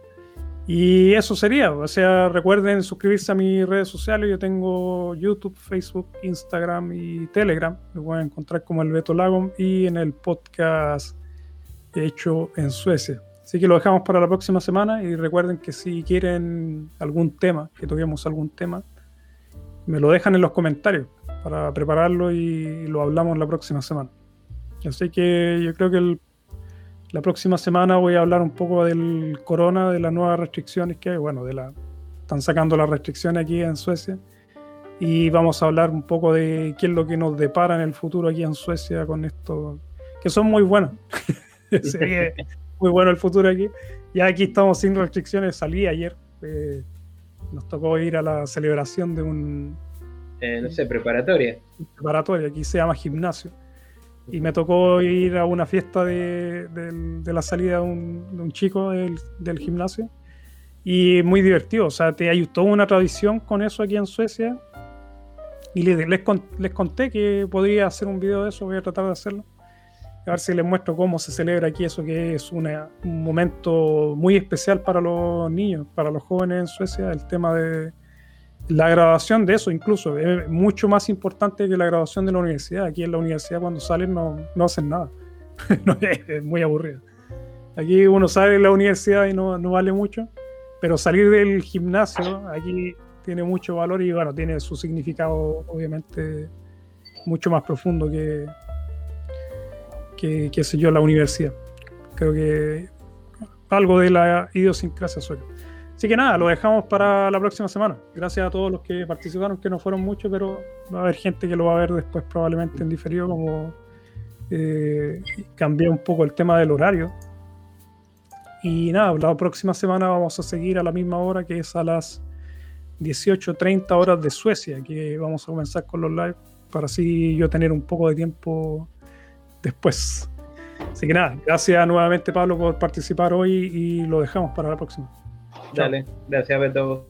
S1: Y eso sería, o sea, recuerden suscribirse a mis redes sociales, yo tengo YouTube, Facebook, Instagram y Telegram, me pueden encontrar como el Beto Lagom y en el podcast hecho en Suecia. Así que lo dejamos para la próxima semana y recuerden que si quieren algún tema, que toquemos algún tema, me lo dejan en los comentarios para prepararlo y lo hablamos la próxima semana. Así que yo creo que la próxima semana voy a hablar un poco del corona, de las nuevas restricciones que hay. Bueno, de la, están sacando las restricciones aquí en Suecia. Y vamos a hablar un poco de qué es lo que nos depara en el futuro aquí en Suecia con esto, que son muy buenos. muy bueno el futuro aquí. Ya aquí estamos sin restricciones. Salí ayer. Eh, nos tocó ir a la celebración de un,
S2: eh, no sé, preparatoria.
S1: Preparatoria, aquí se llama gimnasio. Y me tocó ir a una fiesta de, la salida de un, chico del, gimnasio. Y muy divertido, o sea, te, hay toda una tradición con eso aquí en Suecia. Y les, les, conté que podría hacer un video de eso, voy a tratar de hacerlo. A ver si les muestro cómo se celebra aquí eso, que es un momento muy especial para los niños, para los jóvenes en Suecia, el tema de, la graduación de eso incluso es mucho más importante que la graduación de la universidad. Aquí en la universidad cuando salen no, no hacen nada. es muy aburrido. Aquí uno sale de la universidad y no, no, vale mucho, pero salir del gimnasio aquí tiene mucho valor y bueno, tiene su significado obviamente mucho más profundo que, que, sé yo, la universidad. Creo que algo de la idiosincrasia sueca. Así que nada, lo dejamos para la próxima semana. Gracias a todos los que participaron, que no fueron muchos, pero va a haber gente que lo va a ver después probablemente en diferido, como eh, cambié un poco el tema del horario. Y nada, la próxima semana vamos a seguir a la misma hora, que es a las 18.30 horas de Suecia, que vamos a comenzar con los live para así yo tener un poco de tiempo después. Así que nada, gracias nuevamente Pablo por participar hoy y lo dejamos para la próxima.
S2: Dale, gracias Beto.